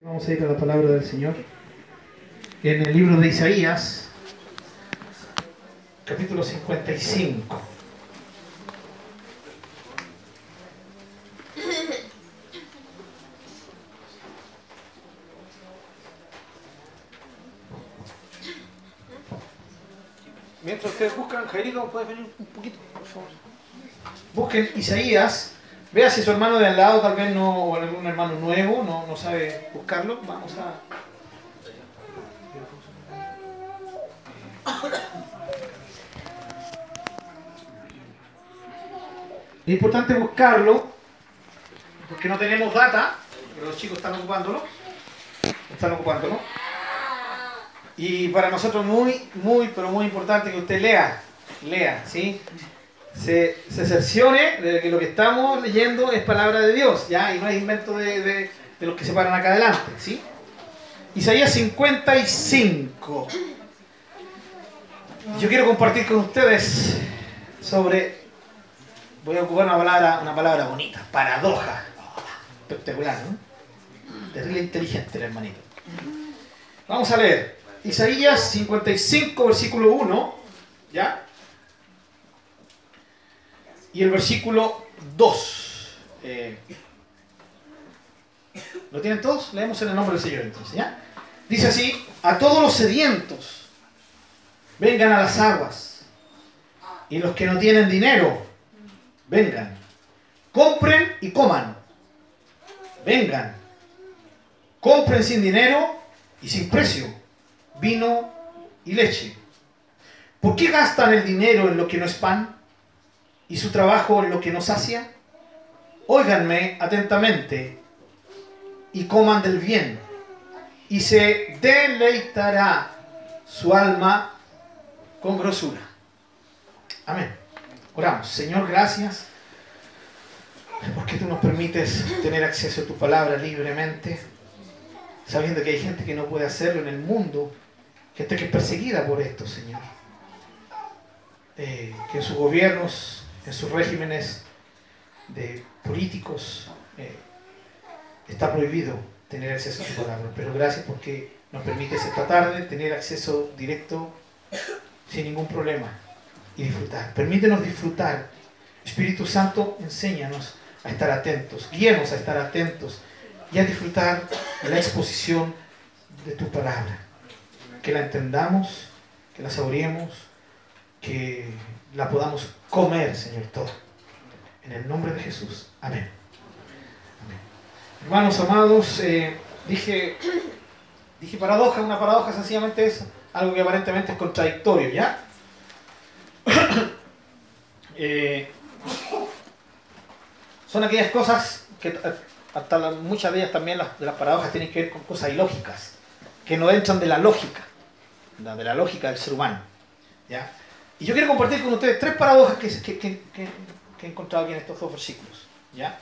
Vamos a ir a la palabra del Señor. En el libro de Isaías, capítulo 55. Mientras ustedes buscan, Jairito, ¿puedes venir un poquito, por favor? Busquen Isaías Vea si su hermano de al lado tal vez no, o algún hermano nuevo, no, no sabe buscarlo. Vamos a... Es importante buscarlo porque no tenemos data, pero los chicos están ocupándolo. Están ocupándolo. Y para nosotros muy, muy, pero muy importante que usted lea, lea, ¿sí? Se, se cerciore de que lo que estamos leyendo es palabra de Dios, ¿ya? Y no es invento de, de, de los que se paran acá adelante, ¿sí? Isaías 55. Yo quiero compartir con ustedes sobre, voy a ocupar una palabra, una palabra bonita, paradoja. espectacular, ¿no? Terrible inteligente el hermanito. Vamos a leer. Isaías 55, versículo 1, ¿ya? Y el versículo 2. Eh, ¿Lo tienen todos? Leemos en el nombre del Señor entonces, ¿ya? Dice así, a todos los sedientos, vengan a las aguas, y los que no tienen dinero, vengan, compren y coman, vengan, compren sin dinero y sin precio, vino y leche. ¿Por qué gastan el dinero en lo que no es pan? Y su trabajo lo que nos sacia? Óiganme atentamente y coman del bien, y se deleitará su alma con grosura. Amén. Oramos. Señor, gracias porque tú nos permites tener acceso a tu palabra libremente, sabiendo que hay gente que no puede hacerlo en el mundo, gente que es perseguida por esto, Señor. Eh, que en sus gobiernos en sus regímenes de políticos eh, está prohibido tener acceso a su palabra. Pero gracias porque nos permites esta tarde tener acceso directo sin ningún problema y disfrutar. Permítenos disfrutar. Espíritu Santo, enséñanos a estar atentos, guíanos a estar atentos y a disfrutar la exposición de tu palabra. Que la entendamos, que la saboreemos, que la podamos comer, Señor, todo. En el nombre de Jesús. Amén. Hermanos amados, eh, dije, dije paradoja, una paradoja sencillamente es algo que aparentemente es contradictorio, ¿ya? Eh, son aquellas cosas que hasta muchas de ellas también las, de las paradojas tienen que ver con cosas ilógicas, que no entran de la lógica, de la lógica del ser humano, ¿ya? Y yo quiero compartir con ustedes tres paradojas que, he encontrado aquí en estos dos versículos. ¿ya?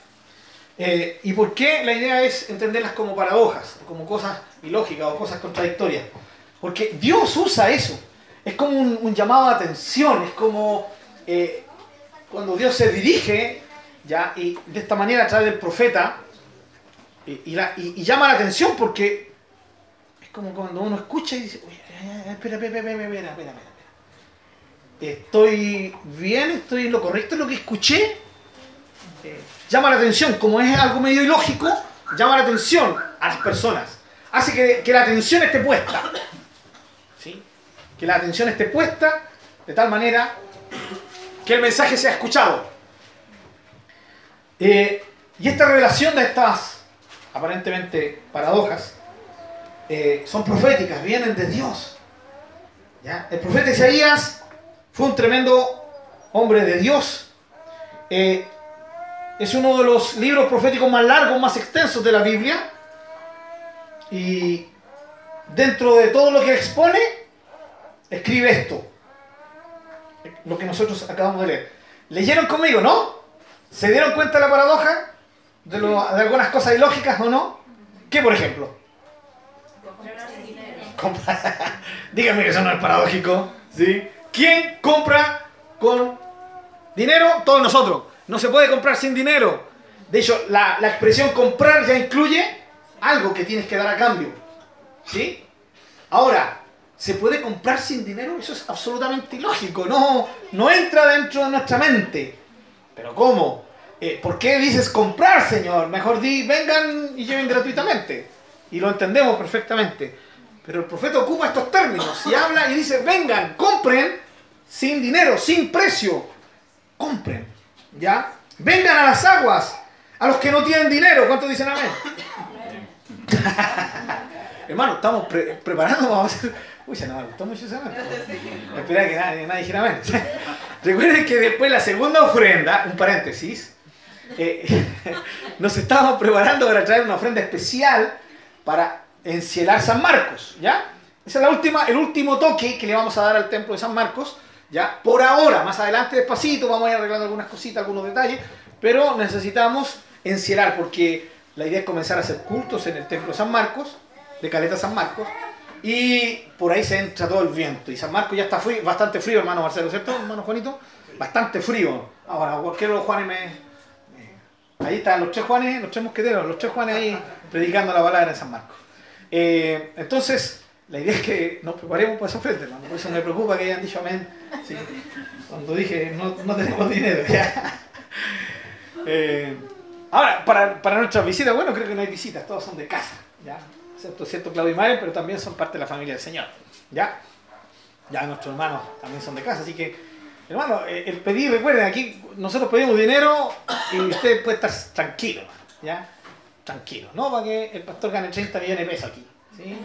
Eh, ¿Y por qué la idea es entenderlas como paradojas, como cosas ilógicas o cosas contradictorias? Porque Dios usa eso. Es como un, llamado de atención, es como eh, cuando Dios se dirige, ¿ya? y de esta manera a través del profeta, y, llama la atención porque es como cuando uno escucha y dice, espera, espera, espera, espera, espera estoy bien, estoy en lo correcto en lo que escuché. Llama la atención, como es algo medio ilógico, llama la atención a las personas. Hace que, la atención esté puesta. ¿Sí? Que la atención esté puesta de tal manera que el mensaje sea escuchado. Eh, y esta revelación de estas aparentemente paradojas eh, son proféticas, vienen de Dios. ¿Ya? El profeta Isaías fue un tremendo hombre de Dios. Eh, es uno de los libros proféticos más largos, más extensos de la Biblia. Y dentro de todo lo que expone, escribe esto. Lo que nosotros acabamos de leer. ¿Leyeron conmigo, no? ¿Se dieron cuenta de la paradoja? ¿De, de algunas cosas ilógicas o no? ¿Qué, por ejemplo? Díganme que eso no es paradójico. ¿Sí? ¿Quién compra con dinero? Todos nosotros. No se puede comprar sin dinero. De hecho, la, expresión comprar ya incluye algo que tienes que dar a cambio. ¿Sí? Ahora, ¿se puede comprar sin dinero? Eso es absolutamente ilógico, no, no entra dentro de nuestra mente. ¿Pero cómo? Eh, ¿Por qué dices comprar, Señor? Mejor di, vengan y lleven gratuitamente. Y lo entendemos perfectamente. Pero el profeta ocupa estos términos y habla y dice, vengan, compren sin dinero, sin precio. Compren, ¿ya? Vengan a las aguas, a los que no tienen dinero. ¿Cuántos dicen amén? Hermano, estamos preparando, vamos hacer... Uy, se nos gustó mucho ese amén. Espera que nadie, nadie dijera amén. Recuerden que después la segunda ofrenda, un paréntesis, eh, nos estábamos preparando para traer una ofrenda especial para encielar San Marcos, ¿ya? Ese es la última, el último toque que le vamos a dar al templo de San Marcos, ¿ya? Por ahora, más adelante despacito vamos a ir arreglando algunas cositas, algunos detalles, pero necesitamos encielar porque la idea es comenzar a hacer cultos en el templo de San Marcos, de Caleta San Marcos, y por ahí se entra todo el viento. Y San Marcos ya está frío, bastante frío, hermano Marcelo, ¿cierto, hermano Juanito? Bastante frío. Ahora, cualquiera de los Juanes me... Ahí están los tres Juanes, los tres mosqueteros, los tres Juanes ahí predicando la palabra de San Marcos. Eh, entonces, la idea es que nos preparemos para esa ofrenda, hermano. Por eso me preocupa que hayan dicho amén. Cuando dije no, no tenemos dinero. Eh, ahora, para, para nuestras visitas, bueno, creo que no hay visitas, todas son de casa. ¿ya? Excepto cierto Claudio y Mare, pero también son parte de la familia del Señor. ¿Ya? Ya nuestros hermanos también son de casa, así que Hermano, eh, el pedir, recuerden, aquí nosotros pedimos dinero y usted puede estar tranquilo, ¿ya? Tranquilo, ¿no? Para que el pastor gane 30 millones de pesos aquí, ¿sí?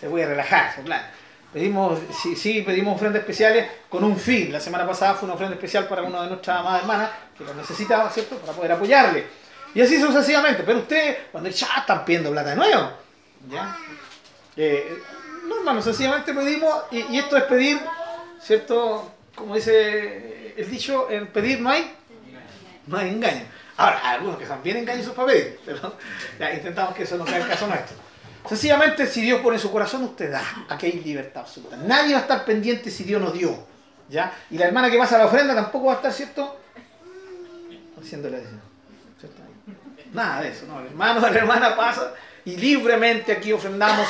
Se puede relajar, claro. Pedimos, sí, sí, pedimos ofrendas especiales con un fin. La semana pasada fue una ofrenda especial para una de nuestras amadas hermanas que lo necesitaba, ¿cierto? Para poder apoyarle. Y así sucesivamente. Pero usted, cuando ya están pidiendo plata de nuevo, ¿ya? Eh, no, hermano, sencillamente pedimos, y, esto es pedir, ¿cierto? como dice el dicho, en pedir no hay, no engaño. Ahora, algunos que son bien engañosos para pedir, pero ya intentamos que eso no sea el caso nuestro. Sencillamente, si Dios pone su corazón, usted da. Aquí hay libertad absoluta. Nadie va a estar pendiente si Dios nos dio. ¿ya? Y la hermana que pasa la ofrenda tampoco va a estar, ¿cierto? Haciéndole eso. Nada de eso, no. El hermano la hermana pasa y libremente aquí ofrendamos.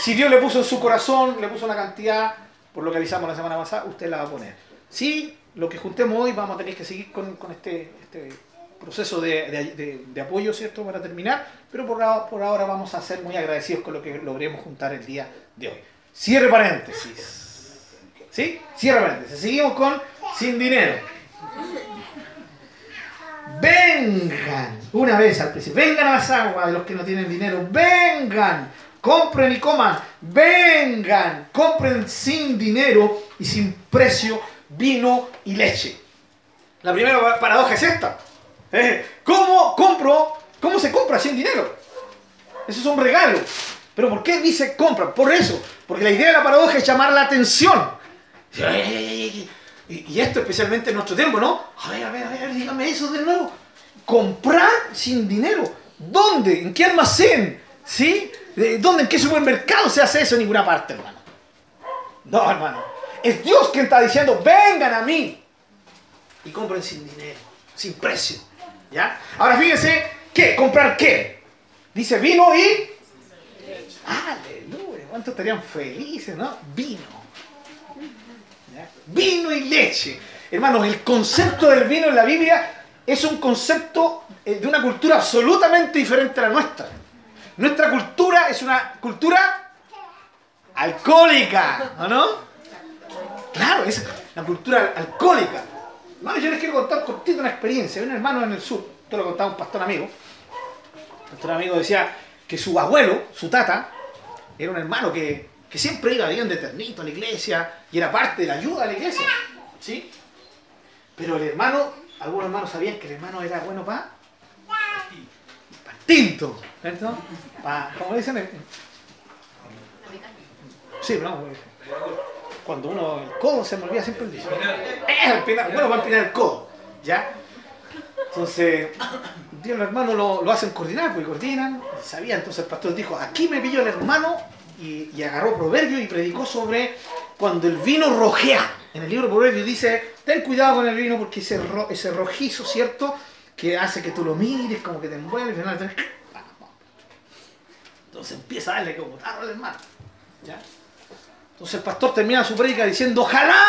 Si Dios le puso en su corazón, le puso una cantidad, por lo que avisamos la semana pasada, usted la va a poner. Sí, lo que juntemos hoy vamos a tener que seguir con, este, este, proceso de, apoyo, ¿cierto?, para terminar, pero por, por ahora vamos a ser muy agradecidos con lo que logremos juntar el día de hoy. Cierre paréntesis. ¿Sí? Cierre paréntesis. Seguimos con sin dinero. Vengan, una vez al principio, vengan a las aguas de los que no tienen dinero, vengan, compren y coman, vengan, compren sin dinero y sin precio vino y leche. La primera paradoja es esta. ¿Eh? ¿Cómo compro? ¿Cómo se compra sin dinero? Eso es un regalo. Pero ¿por qué dice compra? Por eso. Porque la idea de la paradoja es llamar la atención. Y esto especialmente en nuestro tiempo, ¿no? A ver, a ver, a ver, dígame eso de nuevo. Comprar sin dinero. ¿Dónde? ¿En qué almacén? ¿Sí? ¿Dónde? ¿En qué supermercado se hace eso? En ninguna parte, hermano. No, hermano. Es Dios quien está diciendo, vengan a mí y compren sin dinero, sin precio. ¿Ya? Ahora fíjense, ¿qué? ¿Comprar qué? Dice vino y... Aleluya, ¿cuántos estarían felices, no? Vino. Vino y leche. Hermanos, el concepto del vino en la Biblia es un concepto eh, de una cultura absolutamente diferente a la nuestra. Nuestra cultura es una cultura alcohólica, ¿o no? Claro, es la cultura alcohólica. Hermano, yo les quiero contar cortito una experiencia. un hermano en el sur, esto lo contaba un pastor amigo. Un pastor amigo decía que su abuelo, su tata, era un hermano que, siempre iba bien de ternito a la iglesia y era parte de la ayuda a la iglesia. ¿Sí? Pero el hermano, algunos hermanos sabían que el hermano era bueno para para tinto, ¿cierto? Para, ¿Cómo dicen? Sí, no, cuando uno, el codo se me olvida siempre el dicho. Eh, bueno, va a empinar el codo, ¿ya? Entonces, los hermanos lo, hacen coordinar, porque coordinan, sabía, entonces el pastor dijo, aquí me pilló el hermano y, agarró proverbio y predicó sobre cuando el vino rojea. En el libro de Proverbios dice, ten cuidado con el vino porque ese, ese rojizo, ¿cierto? Que hace que tú lo mires, como que te envuelve, Entonces empieza a darle como tarro al hermano. ¿ya? Entonces el pastor termina su predica diciendo, ojalá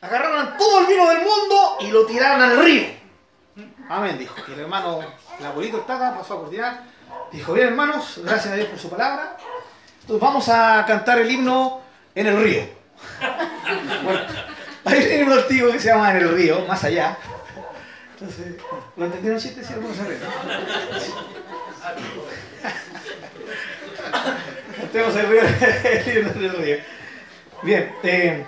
agarraran todo el vino del mundo y lo tiraran al río. Amén, dijo. Y el hermano, el abuelito estaba, pasó a coordinar. Dijo, bien hermanos, gracias a Dios por su palabra. Entonces vamos a cantar el himno en el río. Bueno, hay un himno antiguo que se llama En el río, más allá. Entonces, ¿lo entendieron chiste? Sí, algunos se ríen. Tenemos el río, el himno en el río. Bien, eh,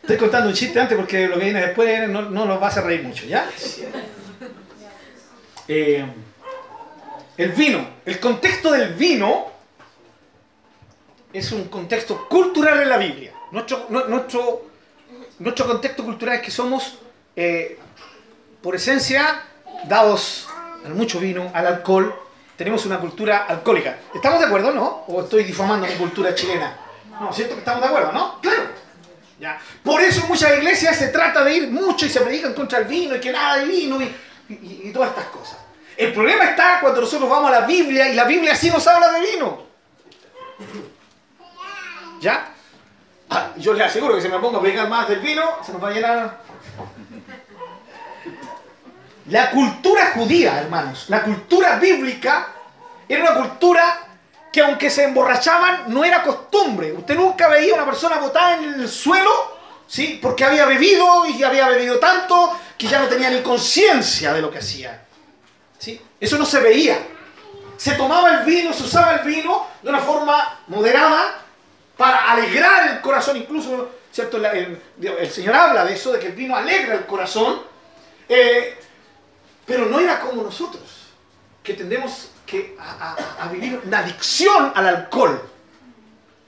estoy contando un chiste antes porque lo que viene después no, no nos va a hacer reír mucho, ¿ya? Eh, el vino, el contexto del vino es un contexto cultural en la Biblia. Nuestro, nu- nuestro, nuestro contexto cultural es que somos, eh, por esencia, dados al mucho vino, al alcohol. Tenemos una cultura alcohólica. ¿Estamos de acuerdo, no? ¿O estoy difamando mi cultura chilena? No, siento que estamos de acuerdo, ¿no? Claro. Ya. Por eso muchas iglesias se trata de ir mucho y se predican contra el vino y que nada de vino y, y- todas estas cosas. El problema está cuando nosotros vamos a la Biblia y la Biblia sí nos habla de vino. ¿Ya? Ah, yo les aseguro que si me pongo a predicar más del vino, se nos va a llenar. La cultura judía, hermanos, la cultura bíblica, era una cultura que aunque se emborrachaban, no era costumbre. Usted nunca veía una persona botada en el suelo, ¿sí? Porque había bebido y había bebido tanto que ya no tenía ni conciencia de lo que hacía. ¿Sí? Eso no se veía. Se tomaba el vino, se usaba el vino de una forma moderada para alegrar el corazón, incluso, ¿cierto? El, Señor habla de eso, de que el vino alegra el corazón, eh, pero no era como nosotros, que tendemos que a- a vivir una adicción al alcohol.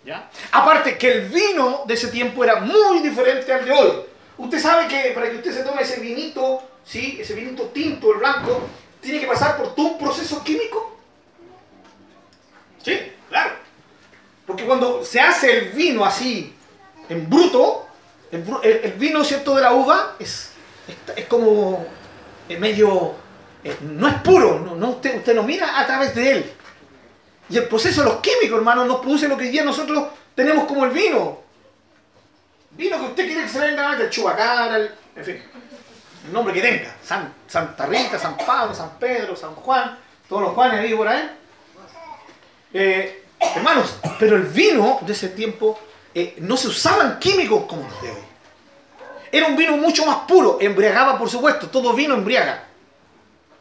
¿ya? Aparte que el vino de ese tiempo era muy diferente al de hoy. Usted sabe que para que usted se tome ese vinito, ¿sí? ese vinito tinto, el blanco, tiene que pasar por todo un proceso químico. Sí, claro. Porque cuando se hace el vino así, en bruto, el, vino cierto de la uva es, es, como eh, medio, eh, no es puro, no, no, usted, usted no mira a través de él. Y el proceso los químicos, hermano, nos produce lo que hoy día nosotros tenemos como el vino. Vino que usted quiere que se venga el chubacara, el, en fin, el nombre que tenga. San, Santa Rita, San Pablo, San Pedro, San Juan, todos los Juanes ahí por ahí. Eh, hermanos, pero el vino de ese tiempo eh, no se usaban químicos como los de hoy. Era un vino mucho más puro, embriagaba por supuesto, todo vino embriaga.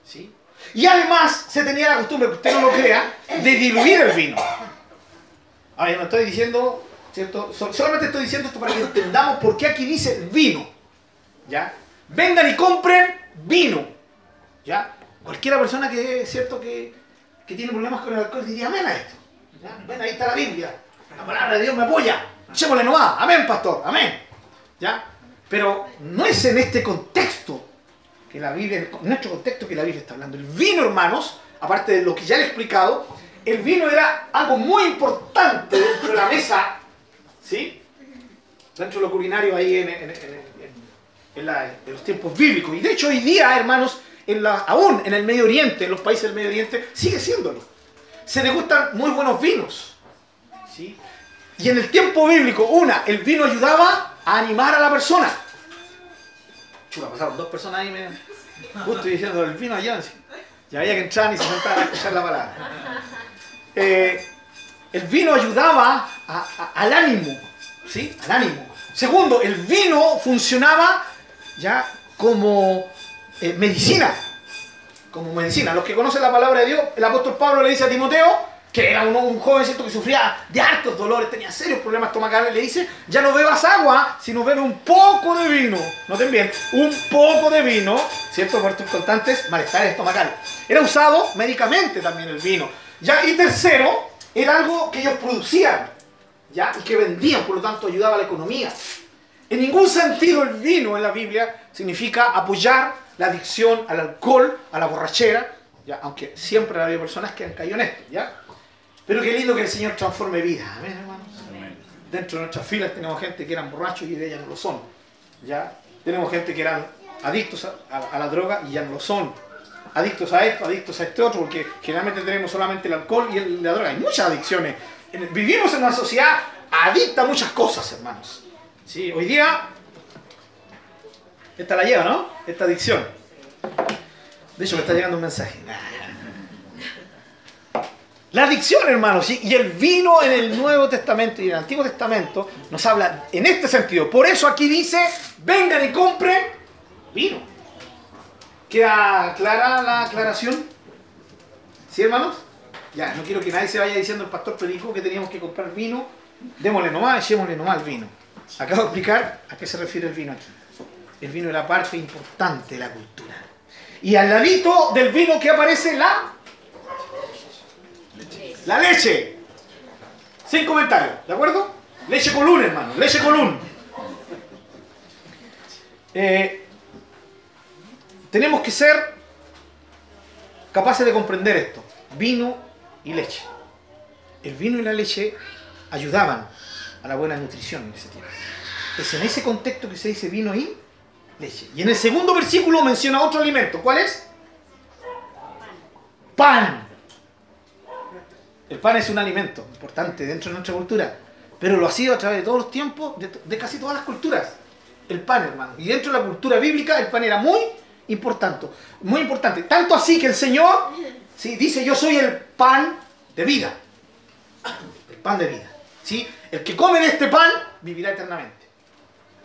¿Sí? Y además se tenía la costumbre, que usted no lo crea, de diluir el vino. Ahora yo no estoy diciendo, ¿cierto? Sol- solamente estoy diciendo esto para que entendamos por qué aquí dice vino. ¿Ya? Vengan y compren vino. ¿Ya? Cualquiera persona que, ¿cierto? Que, que tiene problemas con el alcohol diría amén a esto. Ven, ahí está la Biblia. La palabra de Dios me apoya. Echémosle nomás. Amén, pastor. Amén. ¿Ya? Pero no es en este contexto que la Biblia, en nuestro contexto que la Biblia está hablando. El vino, hermanos, aparte de lo que ya le he explicado, el vino era algo muy importante dentro de la mesa, ¿sí? Dentro de lo culinario ahí en, en- en- la- en los tiempos bíblicos. Y de hecho hoy día, hermanos, en la, aún en el Medio Oriente, en los países del Medio Oriente, sigue siéndolo. Se degustan muy buenos vinos, ¿sí? Y en el tiempo bíblico, una, el vino ayudaba a animar a la persona. Chuta, pasaron dos personas ahí, me justo diciendo el vino allá. Y había que entrar y se sentaban a escuchar la palabra. Eh, el vino ayudaba al ánimo, ¿sí? Al ánimo. Segundo, el vino funcionaba ya como eh, medicina. Como medicina. Los que conocen la palabra de Dios, el apóstol Pablo le dice a Timoteo, que era un, un jovencito que sufría de hartos dolores, tenía serios problemas estomacales, le dice, ya no bebas agua, sino bebe un poco de vino. Noten bien, un poco de vino, ¿cierto? Por tus constantes malestares estomacales. Era usado médicamente también el vino. Ya, y tercero, era algo que ellos producían, ¿ya? Y que vendían, por lo tanto ayudaba a la economía. En ningún sentido el vino en la Biblia significa apoyar la adicción al alcohol, a la borrachera, ¿ya? aunque siempre ha habido personas que han caído en esto. ¿ya? Pero qué lindo que el Señor transforme vidas. Amén, hermanos. Dentro de nuestras filas tenemos gente que eran borrachos y de ellas no lo son. ¿ya? Tenemos gente que eran adictos a, a- a la droga y ya no lo son. adictos a esto, adictos a este otro, porque generalmente tenemos solamente el alcohol y la droga. Hay muchas adicciones. Vivimos en una sociedad adicta a muchas cosas, hermanos. ¿Sí? Hoy día, esta la lleva, ¿no? Esta adicción. De hecho, me está llegando un mensaje. La adicción, hermanos, y el vino en el Nuevo Testamento y en el Antiguo Testamento nos habla en este sentido. Por eso aquí dice, vengan y compren vino. ¿Queda clara la aclaración? ¿Sí, hermanos? Ya, no quiero que nadie se vaya diciendo el pastor predicó que teníamos que comprar vino. Démosle nomás, echémosle nomás el vino. Acabo de explicar a qué se refiere el vino aquí. El vino es la parte importante de la cultura. Y al ladito del vino que aparece la la leche. Sin comentarios, ¿de acuerdo? Leche colún, hermano. Leche colún. Eh, tenemos que ser capaces de comprender esto. Vino y leche. El vino y la leche ayudaban a la buena nutrición en ese tiempo. Es en ese contexto que se dice vino y leche. Y en el segundo versículo menciona otro alimento. ¿Cuál es? Pan. El pan es un alimento importante dentro de nuestra cultura, pero lo ha sido a través de todos los tiempos, de, casi todas las culturas. El pan, hermano. Y dentro de la cultura bíblica el pan era muy importante, muy importante. Tanto así que el Señor ¿sí? dice, yo soy el pan de vida. El pan de vida. ¿sí? El que come de este pan vivirá eternamente.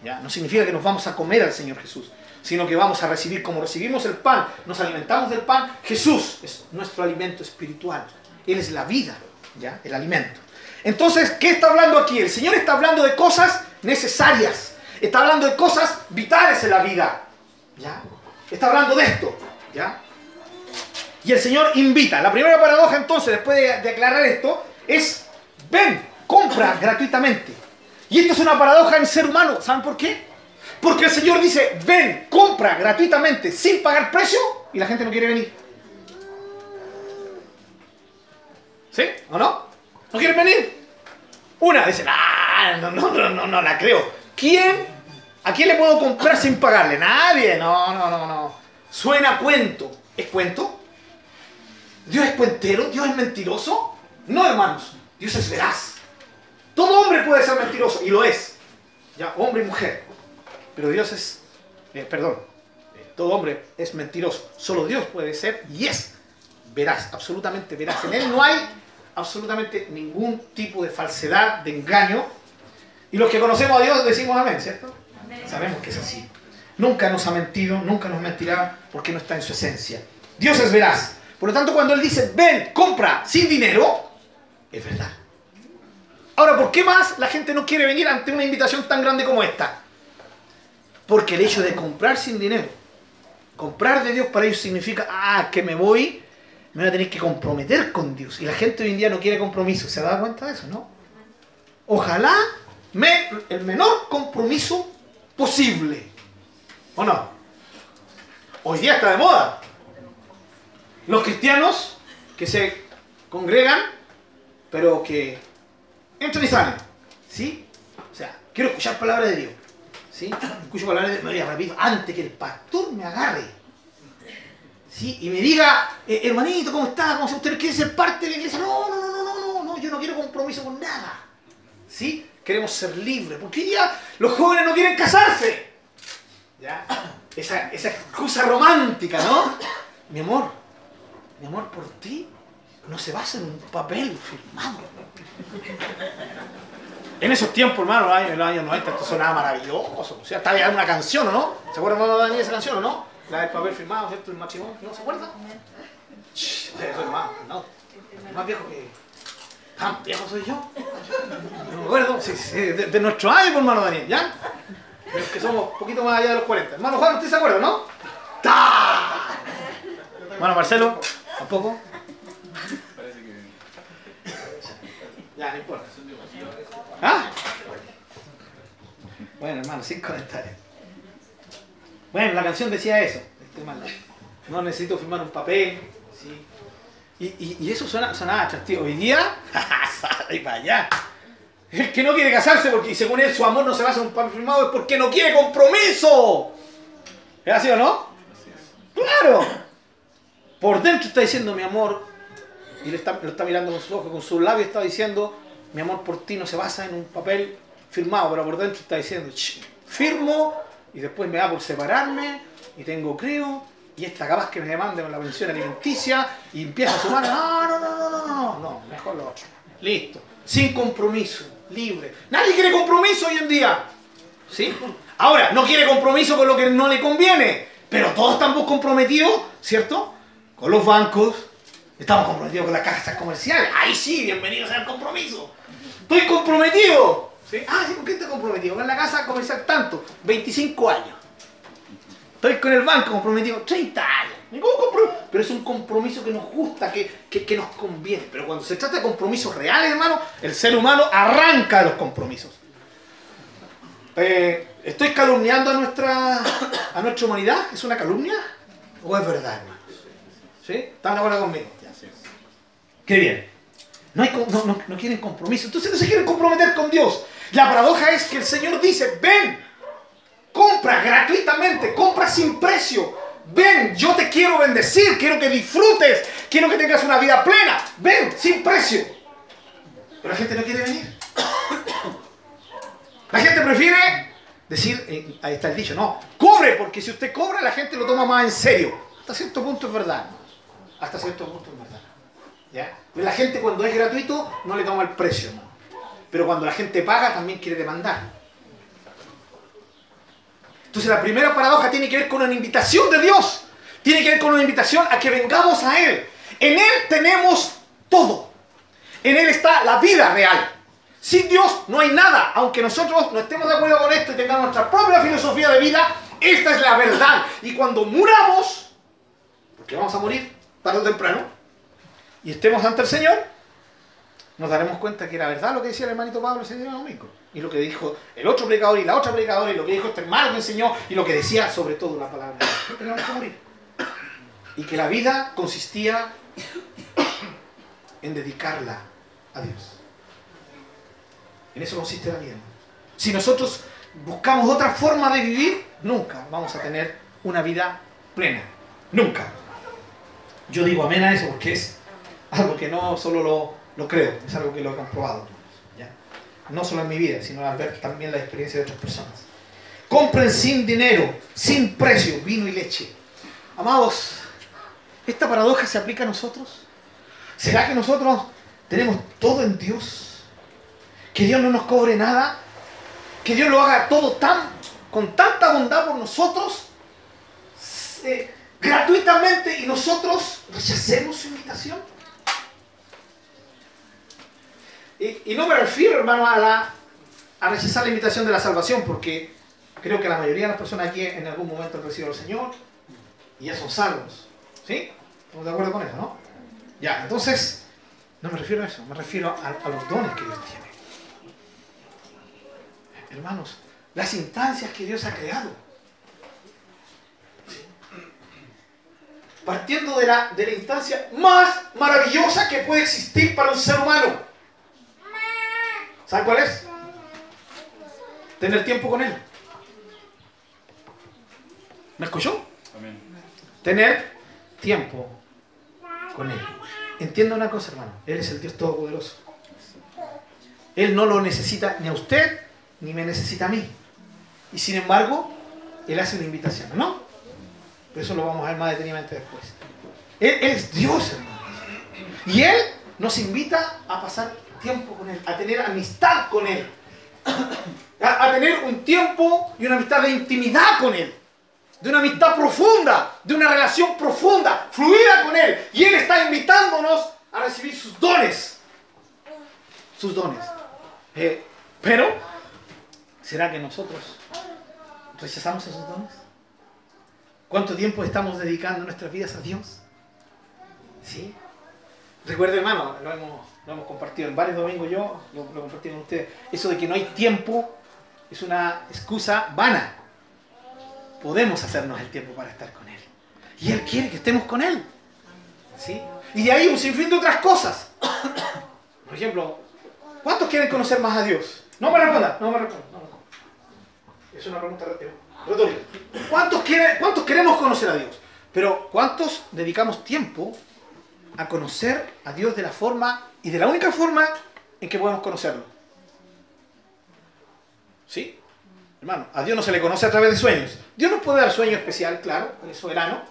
¿Ya? No significa que nos vamos a comer al Señor Jesús, sino que vamos a recibir, como recibimos el pan, nos alimentamos del pan, Jesús es nuestro alimento espiritual. Él es la vida, ¿ya? El alimento. Entonces, ¿qué está hablando aquí? El Señor está hablando de cosas necesarias. Está hablando de cosas vitales en la vida. ¿Ya? Está hablando de esto. ¿Ya? Y el Señor invita. La primera paradoja entonces, después de, aclarar esto, es, ven, compra gratuitamente. Y esto es una paradoja en ser humano. ¿Saben por qué? Porque el Señor dice, ven, compra gratuitamente, sin pagar precio, y la gente no quiere venir. ¿Sí? ¿O no? ¿No quieren venir? Una, dice, ah, no, no, no, no, no la creo. ¿Quién? ¿A quién le puedo comprar sin pagarle? Nadie. No, no, no, no. Suena cuento. ¿Es cuento? ¿Dios es cuentero? ¿Dios es mentiroso? No, hermanos. Dios es veraz. Todo hombre puede ser mentiroso, y lo es. Ya, hombre y mujer. Pero Dios es, eh, perdón, eh, todo hombre es mentiroso. Solo Dios puede ser y es veraz, absolutamente veraz. En Él no hay absolutamente ningún tipo de falsedad, de engaño. Y los que conocemos a Dios decimos amén, ¿cierto? Sabemos que es así. Nunca nos ha mentido, nunca nos mentirá porque no está en su esencia. Dios es veraz. Por lo tanto, cuando Él dice, ven, compra sin dinero, es verdad. Ahora, ¿por qué más la gente no quiere venir ante una invitación tan grande como esta? Porque el hecho de comprar sin dinero, comprar de Dios para ellos significa, ah, que me voy me voy a tener que comprometer con Dios. Y la gente hoy en día no quiere compromiso. ¿Se da cuenta de eso, no? Ojalá me, el menor compromiso posible. ¿O no? Hoy día está de moda. Los cristianos que se congregan, pero que entran y salen. ¿Sí? O sea, quiero escuchar palabra de Dios. ¿Sí? Escucho palabra de Dios, me voy a rápido antes que el pastor me agarre y me diga, eh, hermanito, ¿cómo está? ¿Cómo usted quiere ser parte de la iglesia? No, no, no, no, no, no, yo no quiero compromiso con nada. ¿Sí? Queremos ser libres. Porque ya los jóvenes no quieren casarse. ¿Ya? Esa, esa excusa romántica, ¿no? Mi amor, mi amor por ti no se basa en un papel firmado. En esos tiempos, hermano, en los años 90, esto sonaba maravilloso. O sea, estaba ya una canción, ¿o no? ¿Se acuerdan, hermano, Daniel, esa canción, o no? La del papel firmado, ¿cierto? El matrimonio, ¿no se acuerda? Shh, soy más, no. Más viejo que. ¿Tan viejo soy yo? No me acuerdo. Sí, sí, de, nuestro año, por hermano Daniel, ¿ya? Que somos un poquito más allá de los 40. Hermano Juan, ¿usted se acuerda, no? ¡Ta! Hermano Marcelo, ¿tampoco? Parece que. Ya, no importa. ¿Ah? Bueno, hermano, sin comentarios. Bueno, la canción decía eso. No necesito firmar un papel. ¿sí? Y, y, eso suena, sonaba atractivo. Hoy día, sale para allá. El que no quiere casarse porque según él su amor no se basa en un papel firmado es porque no quiere compromiso. ¿Es así o no? Claro. Por dentro está diciendo mi amor, y lo está mirando con sus ojos, con sus labios está diciendo, mi amor por ti no se basa en un papel firmado, pero por dentro está diciendo, firmo, y después me da por separarme, y tengo creo, y esta capaz que me demande la pensión alimenticia, y empieza a sumar, no, no, no, no, no, no, no, mejor lo otro. Listo, sin compromiso, libre. Nadie quiere compromiso hoy en día. ¿Sí? Ahora, no quiere compromiso con lo que no le conviene, pero todos estamos comprometidos, ¿cierto? Con los bancos, estamos comprometidos con las casas comerciales. Ahí sí, bienvenidos al compromiso. Estoy comprometido. ¿Sí? Ah, sí, ¿con qué estoy comprometido? Con la casa comercial tanto, 25 años. Estoy con el banco comprometido 30 años. Pero es un compromiso que nos gusta, que, que, nos conviene. Pero cuando se trata de compromisos reales, hermano, el ser humano arranca los compromisos. Eh, ¿Estoy calumniando a nuestra, a nuestra humanidad? ¿Es una calumnia? ¿O es verdad, hermano? ¿Sí? ¿Están de acuerdo conmigo? Qué bien. No, hay, no, no, no quieren compromiso. Entonces no se quieren comprometer con Dios. La paradoja es que el Señor dice, ven, compra gratuitamente, compra sin precio. Ven, yo te quiero bendecir, quiero que disfrutes, quiero que tengas una vida plena. Ven, sin precio. Pero la gente no quiere venir. La gente prefiere decir, eh, ahí está el dicho, no, cobre, porque si usted cobra la gente lo toma más en serio. Hasta cierto punto es verdad. Hasta cierto punto es verdad. ¿Ya? La gente cuando es gratuito no le toma el precio. Pero cuando la gente paga también quiere demandar. Entonces la primera paradoja tiene que ver con una invitación de Dios. Tiene que ver con una invitación a que vengamos a Él. En Él tenemos todo. En Él está la vida real. Sin Dios no hay nada. Aunque nosotros no estemos de acuerdo con esto y tengamos nuestra propia filosofía de vida, esta es la verdad. Y cuando muramos, porque vamos a morir tarde o temprano, y estemos ante el Señor, nos daremos cuenta que era verdad lo que decía el hermanito Pablo ese día domingo. Y lo que dijo el otro predicador y la otra predicadora y lo que dijo este hermano que enseñó y lo que decía sobre todo la palabra. Teníamos que morir. Y que la vida consistía en dedicarla a Dios. En eso consiste la vida. Si nosotros buscamos otra forma de vivir, nunca vamos a tener una vida plena. Nunca. Yo digo amén a eso porque es algo que no solo lo, creo, es algo que lo he comprobado. No solo en mi vida, sino al ver también la experiencia de otras personas. Compren sin dinero, sin precio, vino y leche. Amados, ¿esta paradoja se aplica a nosotros? ¿Será que nosotros tenemos todo en Dios? que Dios no nos cobre nada, que Dios lo haga todo tan, con tanta bondad por nosotros, eh, gratuitamente, y nosotros rechacemos su invitación. Y, no me refiero, hermano, a, la, a rechazar la invitación de la salvación, porque creo que la mayoría de las personas aquí en algún momento han recibido al Señor y ya son salvos. ¿Sí? ¿Estamos de acuerdo con eso, no? Ya, entonces, no me refiero a eso, me refiero a, a los dones que Dios tiene hermanos, las instancias que Dios ha creado. Partiendo de la, de la instancia más maravillosa que puede existir para un ser humano. ¿Saben cuál es? Tener tiempo con Él. ¿Me escuchó? Tener tiempo con Él. Entienda una cosa, hermano. Él es el Dios Todopoderoso. Él no lo necesita ni a usted ni me necesita a mí. Y sin embargo, Él hace una invitación, ¿no? Pero eso lo vamos a ver más detenidamente después. Él, es Dios, hermano. Y Él nos invita a pasar tiempo con Él, a tener amistad con Él, a, tener un tiempo y una amistad de intimidad con Él de una amistad profunda, de una relación profunda, fluida con Él. Y Él está invitándonos a recibir sus dones. Sus dones. Eh, pero ¿Será que nosotros rechazamos esos dones? ¿Cuánto tiempo estamos dedicando nuestras vidas a Dios? ¿Sí? Recuerden, hermano, lo hemos, lo hemos compartido en varios domingos yo, lo, lo compartí con ustedes. Eso de que no hay tiempo es una excusa vana. Podemos hacernos el tiempo para estar con Él. Y Él quiere que estemos con Él. ¿Sí? Y de ahí un sinfín de otras cosas. Por ejemplo, ¿cuántos quieren conocer más a Dios? No me respondan, no me respondan. Es una pregunta retórica. ¿Cuántos, quiere, ¿Cuántos queremos conocer a Dios? Pero ¿cuántos dedicamos tiempo a conocer a Dios de la forma y de la única forma en que podemos conocerlo? ¿Sí? Hermano, a Dios no se le conoce a través de sueños. Dios nos puede dar sueño especial, claro, es soberano.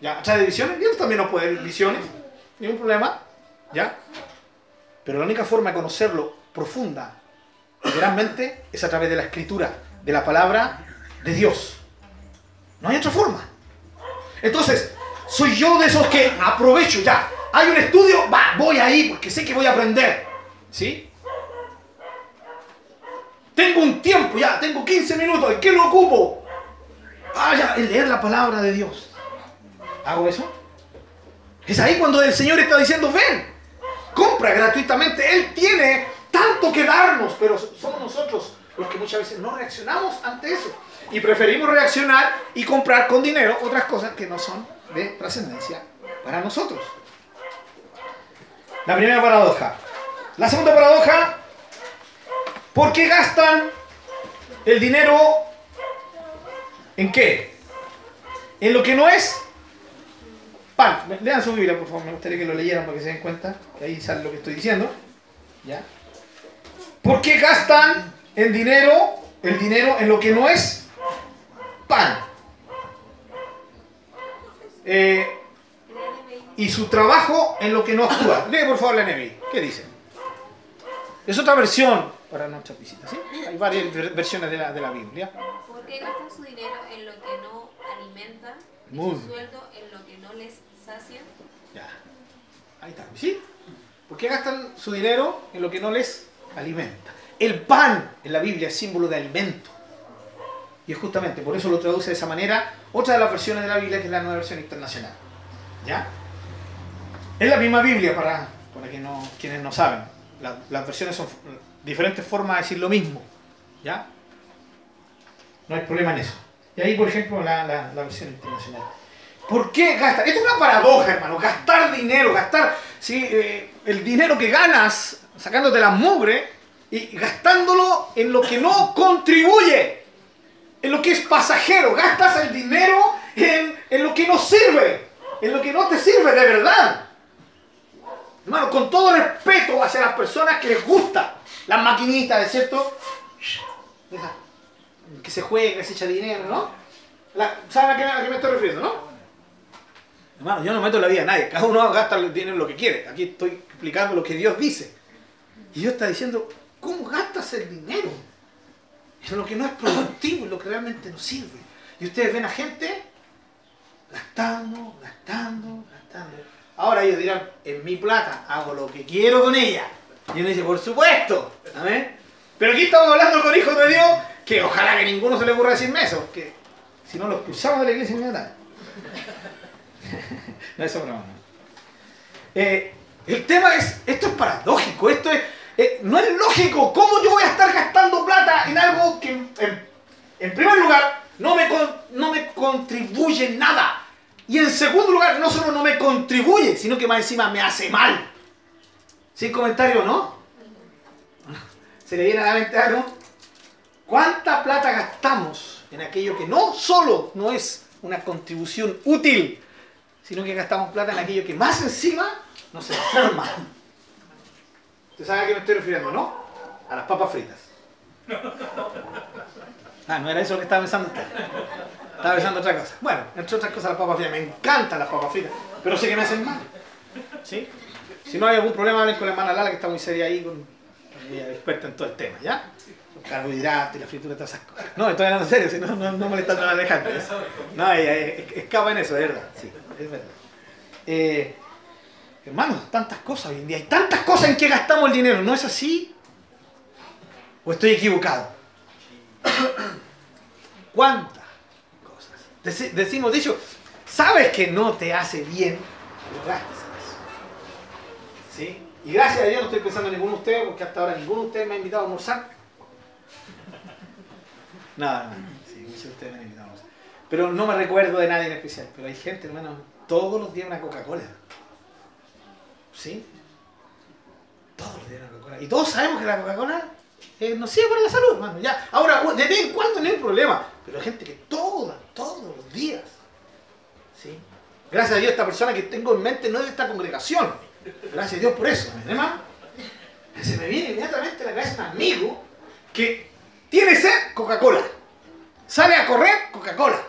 ¿Ya? A través de visiones, Dios también nos puede dar visiones, ningún problema. ¿Ya? Pero la única forma de conocerlo profunda, realmente, es a través de la escritura, de la palabra de Dios. No hay otra forma. Entonces, soy yo de esos que aprovecho ya. Hay un estudio, va, voy ahí porque sé que voy a aprender. ¿Sí? Tengo un tiempo ya, tengo 15 minutos, ¿en qué lo ocupo? Ah, leer la palabra de Dios. ¿Hago eso? Es ahí cuando el Señor está diciendo, ven, compra gratuitamente. Él tiene tanto que darnos, pero somos nosotros los que muchas veces no reaccionamos ante eso. Y preferimos reaccionar y comprar con dinero otras cosas que no son de trascendencia para nosotros. La primera paradoja. La segunda paradoja, ¿por qué gastan el dinero en qué? En lo que no es pan. Lean su Biblia, por favor, me gustaría que lo leyeran para que se den cuenta, ahí sale lo que estoy diciendo. ¿Ya? ¿Por qué gastan el dinero, el dinero en lo que no es pan? Eh, y su trabajo en lo que no actúa. Lee por favor la NBI. ¿Qué dice? Es otra versión para nuestras visitas. ¿sí? Hay varias versiones de la, de la Biblia. ¿Por qué gastan su dinero en lo que no alimenta y Muy su sueldo en lo que no les sacia? Ya. Ahí está. ¿Sí? ¿Por qué gastan su dinero en lo que no les alimenta? El pan en la Biblia es símbolo de alimento. Y es justamente, por eso lo traduce de esa manera, otra de las versiones de la Biblia que es la nueva versión internacional. ¿Ya? Es la misma Biblia para, para que no, quienes no saben. La- las versiones son diferentes formas de decir lo mismo. ¿Ya? No hay problema en eso. Y ahí, por ejemplo, la, la- la versión internacional. ¿Por qué gastar? Esto es una paradoja, hermano. Gastar dinero, gastar ¿sí? Eh, el dinero que ganas sacándote la mugre y gastándolo en lo que no contribuye, en lo que es pasajero. Gastas el dinero en, en lo que no sirve, en lo que no te sirve de verdad. Hermano, con todo respeto hacia las personas que les gusta las maquinitas, ¿es cierto? Que se juega, que se echa dinero, ¿no? ¿Saben a qué, a qué me estoy refiriendo, no? Hermano, yo no meto la vida a nadie. Cada uno gasta el dinero lo que quiere. Aquí estoy explicando lo que Dios dice. Y Dios está diciendo, ¿cómo gastas el dinero? En lo que no es productivo, en lo que realmente no sirve. Y ustedes ven a gente gastando, gastando, gastando. Ahora ellos dirán, en mi plata, hago lo que quiero con ella. Y uno dice, por supuesto. ¿Amén? Pero aquí estamos hablando con hijos de Dios que ojalá que ninguno se le ocurra decirme eso. Que si no los expulsamos de la iglesia inmediatamente. no, eso no. Eh, el tema es, esto es paradójico, esto es, eh, no es lógico. ¿Cómo yo voy a estar gastando plata en algo que, en, primer lugar, no me, no me contribuye nada? Y en segundo lugar, no solo no me contribuye, sino que más encima me hace mal. Sin comentario, ¿no? ¿Se le viene a la mente algo? ¿Cuánta plata gastamos en aquello que no solo no es una contribución útil, sino que gastamos plata en aquello que más encima nos enferma? ¿Usted sabe a qué me estoy refiriendo, no? A las papas fritas. Ah, no era eso lo que estaba pensando. Estaba pensando otra cosa. Bueno, entre otras cosas las papas fritas. Me encantan las papas fritas, pero sé que me hacen mal. ¿Sí? Si no hay algún problema, hablen con la hermana Lala, que está muy seria ahí, con, ella experta en todo el tema, ¿ya? Carbohidratos y la fritura y todas esas cosas. No, estoy hablando en serio, si no, no, no molestando a. ¿eh? No, ella es- escapa en eso, de verdad. Sí, es verdad. Eh, hermanos, tantas cosas hoy en día. Hay tantas cosas en que gastamos el dinero. ¿No es así? ¿O estoy equivocado? ¿Cuántas cosas? Deci- decimos, dicho, sabes que no te hace bien, pero gastes en eso. ¿Sí? Y gracias a Dios no estoy pensando en ninguno de ustedes, porque hasta ahora ninguno de ustedes me ha invitado a almorzar. Nada, no, sí, muchos de ustedes me han invitado a almorzar. Pero no me recuerdo de nadie en especial. Pero hay gente, hermano, todos los días una Coca-Cola. ¿Sí? Todos días una Coca-Cola. Y todos sabemos que la Coca-Cola eh, nos sirve para la salud, hermano. Ya. Ahora, de vez en cuando no hay problema. Pero hay gente que todos, todos los días. ¿sí? Gracias a Dios esta persona que tengo en mente no es de esta congregación. Gracias a Dios por eso, hermano. Se me viene inmediatamente a la cabeza un amigo que tiene sed Coca-Cola. Sale a correr Coca-Cola.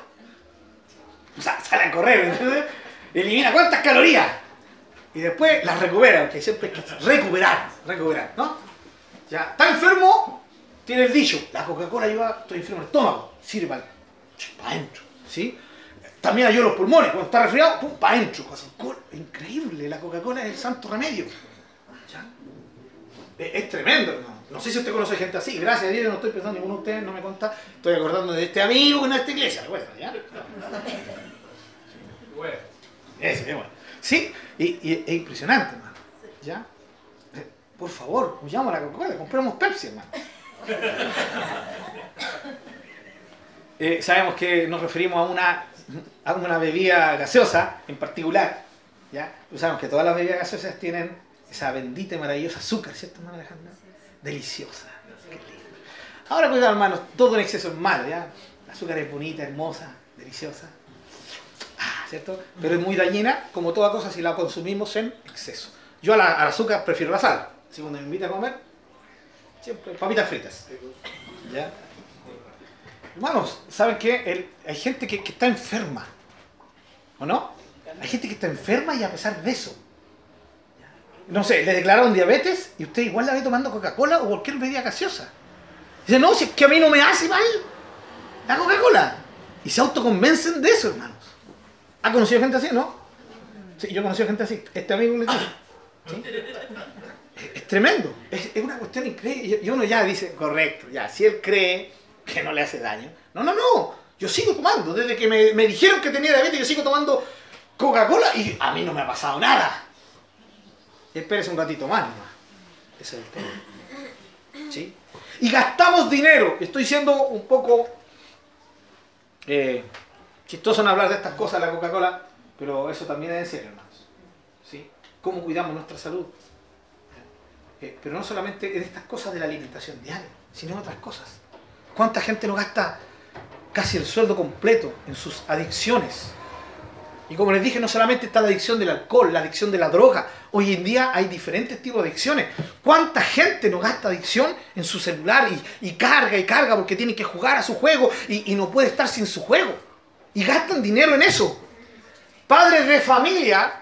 O sea, sale a correr, ¿entiendes? Elimina cuántas calorías. Y después las recupera, porque siempre hay que recuperar, recuperar, ¿no? Ya, está enfermo, tiene el dicho, la Coca-Cola ayuda, estoy enfermo el estómago, sirve para, para adentro, ¿sí? También ayuda los pulmones, cuando está resfriado, pum, para adentro. Increíble, la Coca-Cola es el santo remedio. ¿Ya? Es, es tremendo, hermano. No sé si usted conoce gente así, gracias a Dios no estoy pensando en ninguno de ustedes, no me conta. Estoy acordando de este amigo que no es esta iglesia, recuerda, ¿ya? Bueno. Ese, bueno. Sí, y, y, es impresionante, hermano. ¿Ya? Eh, Por favor, huyamos a la Coca-Cola, compremos Pepsi, hermano. Eh, sabemos que nos referimos a una, a una bebida gaseosa en particular. ¿ya? Pues sabemos que todas las bebidas gaseosas tienen esa bendita y maravillosa azúcar, ¿cierto, hermano Alejandro? Deliciosa. Ahora, cuidado, hermanos, todo en exceso es malo, ¿ya? El azúcar es bonita, hermosa, deliciosa. Ah, ¿Cierto? Pero es muy dañina, como toda cosa, si la consumimos en exceso. Yo al azúcar prefiero la sal. Si cuando me invita a comer, siempre papitas fritas. ¿Ya? Hermanos, ¿saben qué? El- hay gente que, está enferma. ¿O no? Hay gente que está enferma y a pesar de eso. No sé, le declararon diabetes y usted igual la ve tomando Coca-Cola o cualquier bebida gaseosa. Dice, no, si es que a mí no me hace mal la Coca-Cola. Y se autoconvencen de eso, hermanos. ¿Ha conocido gente así, no? Sí, yo he conocido gente así. Este amigo le dice. ¿Sí? Es, tremendo. Es, es una cuestión increíble. Y- Y uno ya dice, correcto, ya, si él cree que no le hace daño. No, no, no. Yo sigo tomando. Desde que me, me dijeron que tenía diabetes, yo sigo tomando Coca-Cola y a mí no me ha pasado nada. Espérese un ratito más, nomás. Ese es el tema. ¿Sí? Y gastamos dinero. Estoy siendo un poco eh, chistoso en hablar de estas cosas, la Coca-Cola, pero eso también es en serio, hermanos. ¿Sí? ¿Cómo cuidamos nuestra salud? Eh, pero no solamente en estas cosas de la alimentación diaria, sino en otras cosas. ¿Cuánta gente no gasta casi el sueldo completo en sus adicciones? Y como les dije, no solamente está la adicción del alcohol, la adicción de la droga. Hoy en día hay diferentes tipos de adicciones. ¿Cuánta gente no gasta adicción en su celular y, carga y carga porque tiene que jugar a su juego y no puede estar sin su juego? Y gastan dinero en eso. Padres de familia,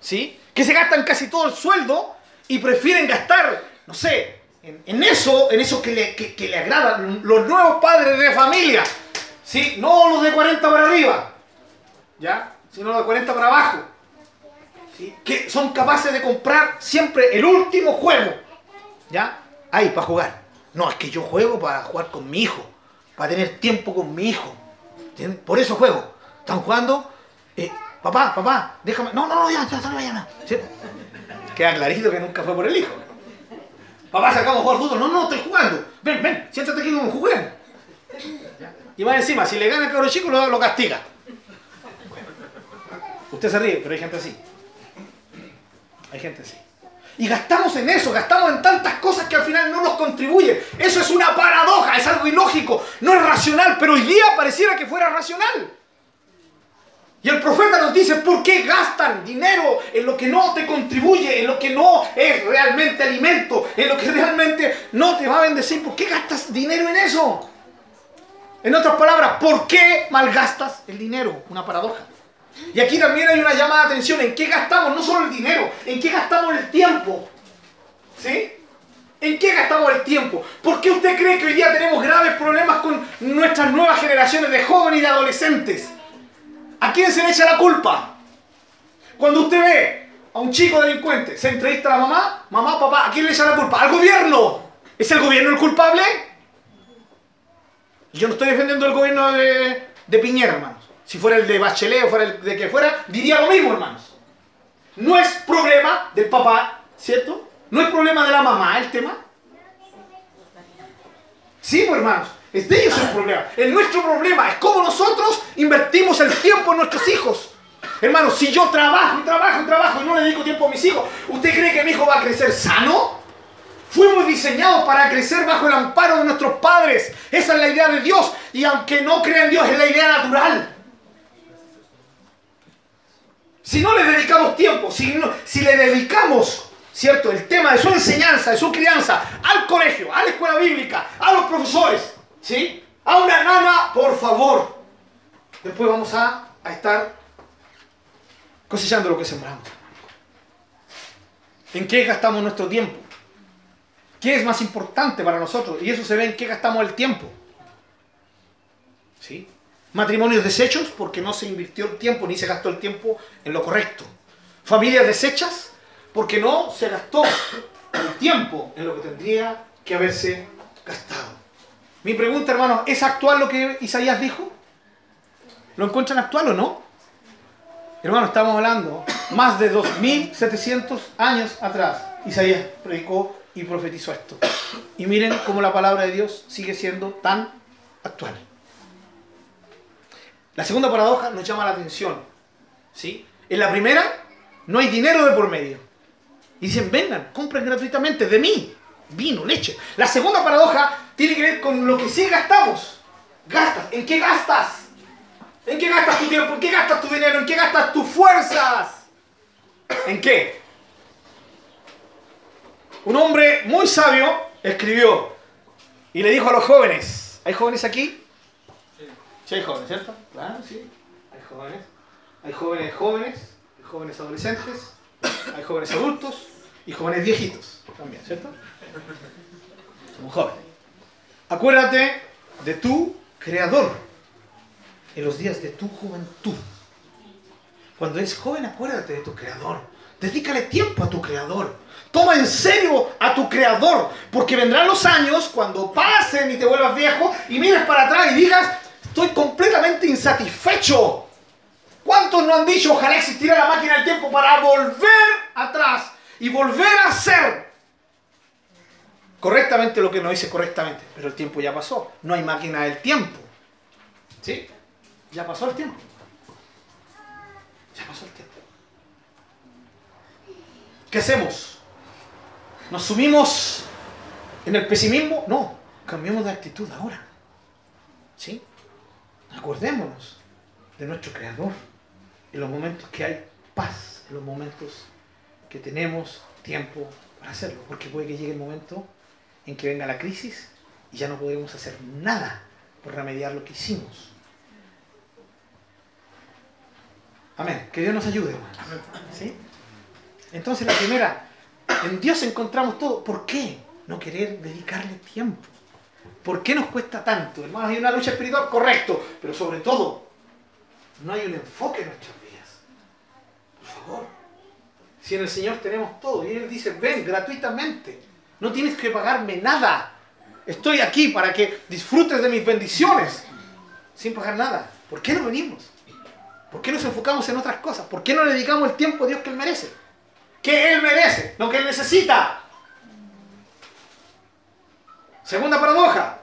¿sí? Que se gastan casi todo el sueldo y prefieren gastar, no sé, en, eso, en eso que le, que- que le agrada. Los nuevos padres de familia, ¿sí? No los de 40 para arriba. ¿ya? Sino de 40 para abajo. ¿sí? Que son capaces de comprar siempre el último juego. ¿Ya? Ahí, para jugar. No, es que yo juego para jugar con mi hijo. Para tener tiempo con mi hijo. Por eso juego. Están jugando. eh, papá, papá, déjame. No, no, no, ya, ya, ya, ya. ¿Sí? Queda clarito que nunca fue por el hijo. Papá, sacamos a jugar fútbol. No, no, estoy jugando. Ven, ven, siéntate aquí como juguemos. Y más encima, si le gana el cabro chico, lo, lo castiga. Usted se ríe, pero hay gente así. Hay gente así. Y gastamos en eso, gastamos en tantas cosas que al final no nos contribuyen. Eso es una paradoja, es algo ilógico, no es racional, pero hoy día pareciera que fuera racional. Y el profeta nos dice, ¿por qué gastan dinero en lo que no te contribuye, en lo que no es realmente alimento, en lo que realmente no te va a bendecir? ¿Por qué gastas dinero en eso? En otras palabras, ¿por qué malgastas el dinero? Una paradoja. Y aquí también hay una llamada de atención en qué gastamos no solo el dinero, en qué gastamos el tiempo. ¿Sí? ¿En qué gastamos el tiempo? ¿Por qué usted cree que hoy día tenemos graves problemas con nuestras nuevas generaciones de jóvenes y de adolescentes? ¿A quién se le echa la culpa? Cuando usted ve a un chico delincuente, se entrevista a la mamá, mamá, papá, ¿a quién le echa la culpa? ¿Al gobierno? ¿Es el gobierno el culpable? Yo no estoy defendiendo el gobierno de, de Piñera, hermanos. Si fuera el de Bachelet o fuera el de que fuera, diría lo mismo, hermanos. No es problema del papá, ¿cierto? No es problema de la mamá el tema. Sí, pues, hermanos, es de ellos el problema. El nuestro problema es cómo nosotros invertimos el tiempo en nuestros hijos. Hermanos, si yo trabajo trabajo y trabajo y no le dedico tiempo a mis hijos, ¿usted cree que mi hijo va a crecer sano? Fuimos diseñados para crecer bajo el amparo de nuestros padres. Esa es la idea de Dios. Y aunque no crea en Dios, es la idea natural. Si no le dedicamos tiempo, si, no- si le dedicamos, ¿cierto? El tema de su enseñanza, de su crianza, al colegio, a la escuela bíblica, a los profesores, ¿sí? A una nana, por favor. Después vamos a, a estar cosechando lo que sembramos. ¿En qué gastamos nuestro tiempo? ¿Qué es más importante para nosotros? Y eso se ve en qué gastamos el tiempo. Matrimonios deshechos porque no se invirtió el tiempo ni se gastó el tiempo en lo correcto. Familias deshechas porque no se gastó el tiempo en lo que tendría que haberse gastado. Mi pregunta, hermano, ¿es actual lo que Isaías dijo? ¿Lo encuentran actual o no? Hermano, estamos hablando más de 2700 años atrás. Isaías predicó y profetizó esto. Y miren cómo la palabra de Dios sigue siendo tan actual. La segunda paradoja nos llama la atención. ¿sí? En la primera, no hay dinero de por medio. Y dicen, vengan, compren gratuitamente de mí. Vino, leche. La segunda paradoja tiene que ver con lo que sí gastamos. Gastas. ¿En qué gastas? ¿En qué gastas tu tiempo? ¿En qué gastas tu dinero? ¿En qué gastas tus fuerzas? ¿En qué? Un hombre muy sabio escribió y le dijo a los jóvenes, ¿hay jóvenes aquí? Sí, hay jóvenes, ¿cierto? Claro, sí. Hay jóvenes. Hay jóvenes jóvenes, hay jóvenes adolescentes, hay jóvenes adultos y jóvenes viejitos también, ¿cierto? Somos jóvenes. Acuérdate de tu creador en los días de tu juventud. Cuando eres joven, acuérdate de tu creador. Dedícale tiempo a tu creador. Toma en serio a tu creador. Porque vendrán los años cuando pasen y te vuelvas viejo y mires para atrás y digas, estoy completamente insatisfecho. ¿Cuántos no han dicho, ojalá existiera la máquina del tiempo para volver atrás y volver a hacer correctamente lo que no hice correctamente? Pero el tiempo ya pasó. No hay máquina del tiempo. ¿Sí? Ya pasó el tiempo. Ya pasó el tiempo. ¿Qué hacemos? ¿Nos sumimos en el pesimismo? No, cambiemos de actitud ahora. ¿Sí? Acordémonos de nuestro Creador en los momentos que hay paz, en los momentos que tenemos tiempo para hacerlo, porque puede que llegue el momento en que venga la crisis y ya no podremos hacer nada por remediar lo que hicimos. Amén. Que Dios nos ayude, hermanos. ¿Sí? Entonces la primera, en Dios encontramos todo. ¿Por qué no querer dedicarle tiempo? ¿Por qué nos cuesta tanto? Hermanos, hay una lucha espiritual, correcto, pero sobre todo, no hay un enfoque en nuestras vidas. Por favor. Si en el Señor tenemos todo y Él dice, ven gratuitamente, no tienes que pagarme nada. Estoy aquí para que disfrutes de mis bendiciones sin pagar nada. ¿Por qué no venimos? ¿Por qué nos enfocamos en otras cosas? ¿Por qué no le dedicamos el tiempo a Dios que Él merece? Que Él merece, lo que Él necesita. Segunda paradoja.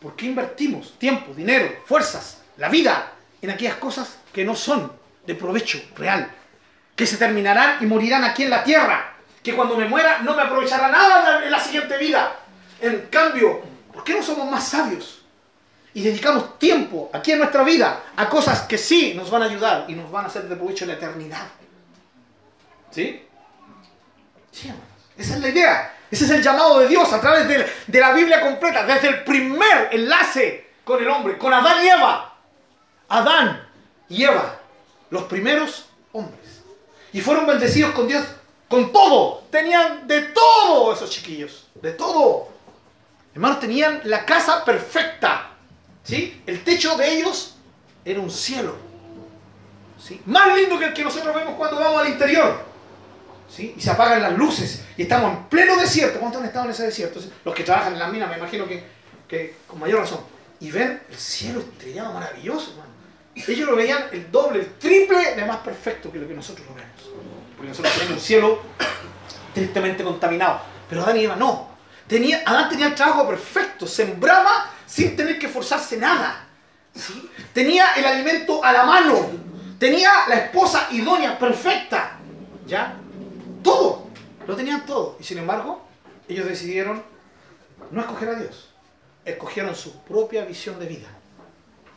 ¿Por qué invertimos tiempo, dinero, fuerzas, la vida en aquellas cosas que no son de provecho real? Que se terminarán y morirán aquí en la tierra. Que cuando me muera no me aprovechará nada en la- en la siguiente vida. En cambio, ¿por qué no somos más sabios? Y dedicamos tiempo aquí en nuestra vida a cosas que sí nos van a ayudar y nos van a hacer de provecho en la eternidad. ¿Sí? Sí, hermanos. Esa es la idea. Ese es el llamado de Dios a través de, la Biblia completa, desde el primer enlace con el hombre, con Adán y Eva. Adán y Eva, los primeros hombres. Y fueron bendecidos con Dios, con todo. Tenían de todo esos chiquillos, de todo. Hermanos, tenían la casa perfecta. ¿Sí? El techo de ellos era un cielo. ¿Sí? Más lindo que el que nosotros vemos cuando vamos al interior. ¿Sí? Y se apagan las luces y estamos en pleno desierto. ¿Cuántos han estado en ese desierto? Los que trabajan en las minas, me imagino que, que con mayor razón. Y ven el cielo estrellado maravilloso, hermano. Ellos lo veían el doble, el triple de más perfecto que lo que nosotros lo vemos. Porque nosotros tenemos un cielo tristemente contaminado. Pero Adán y Eva no. Tenía, Adán tenía el trabajo perfecto, sembraba sin tener que forzarse nada. Tenía el alimento a la mano, tenía la esposa idónea, perfecta. ¿Ya? Todo, lo tenían todo. Y sin embargo, ellos decidieron no escoger a Dios, escogieron su propia visión de vida.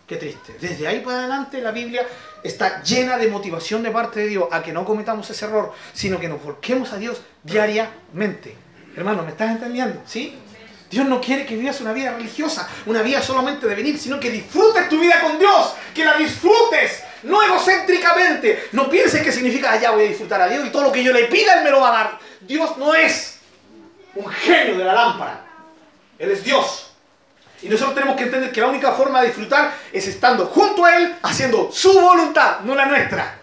Qué triste. Desde ahí para adelante la Biblia está llena de motivación de parte de Dios a que no cometamos ese error, sino que nos volquemos a Dios diariamente. Hermano, ¿me estás entendiendo? ¿Sí? Dios no quiere que vivas una vida religiosa, una vida solamente de venir, sino que disfrutes tu vida con Dios, que la disfrutes, no egocéntricamente. No pienses que significa, allá voy a disfrutar a Dios y todo lo que yo le pida Él me lo va a dar. Dios no es un genio de la lámpara, Él es Dios. Y nosotros tenemos que entender que la única forma de disfrutar es estando junto a Él, haciendo su voluntad, no la nuestra.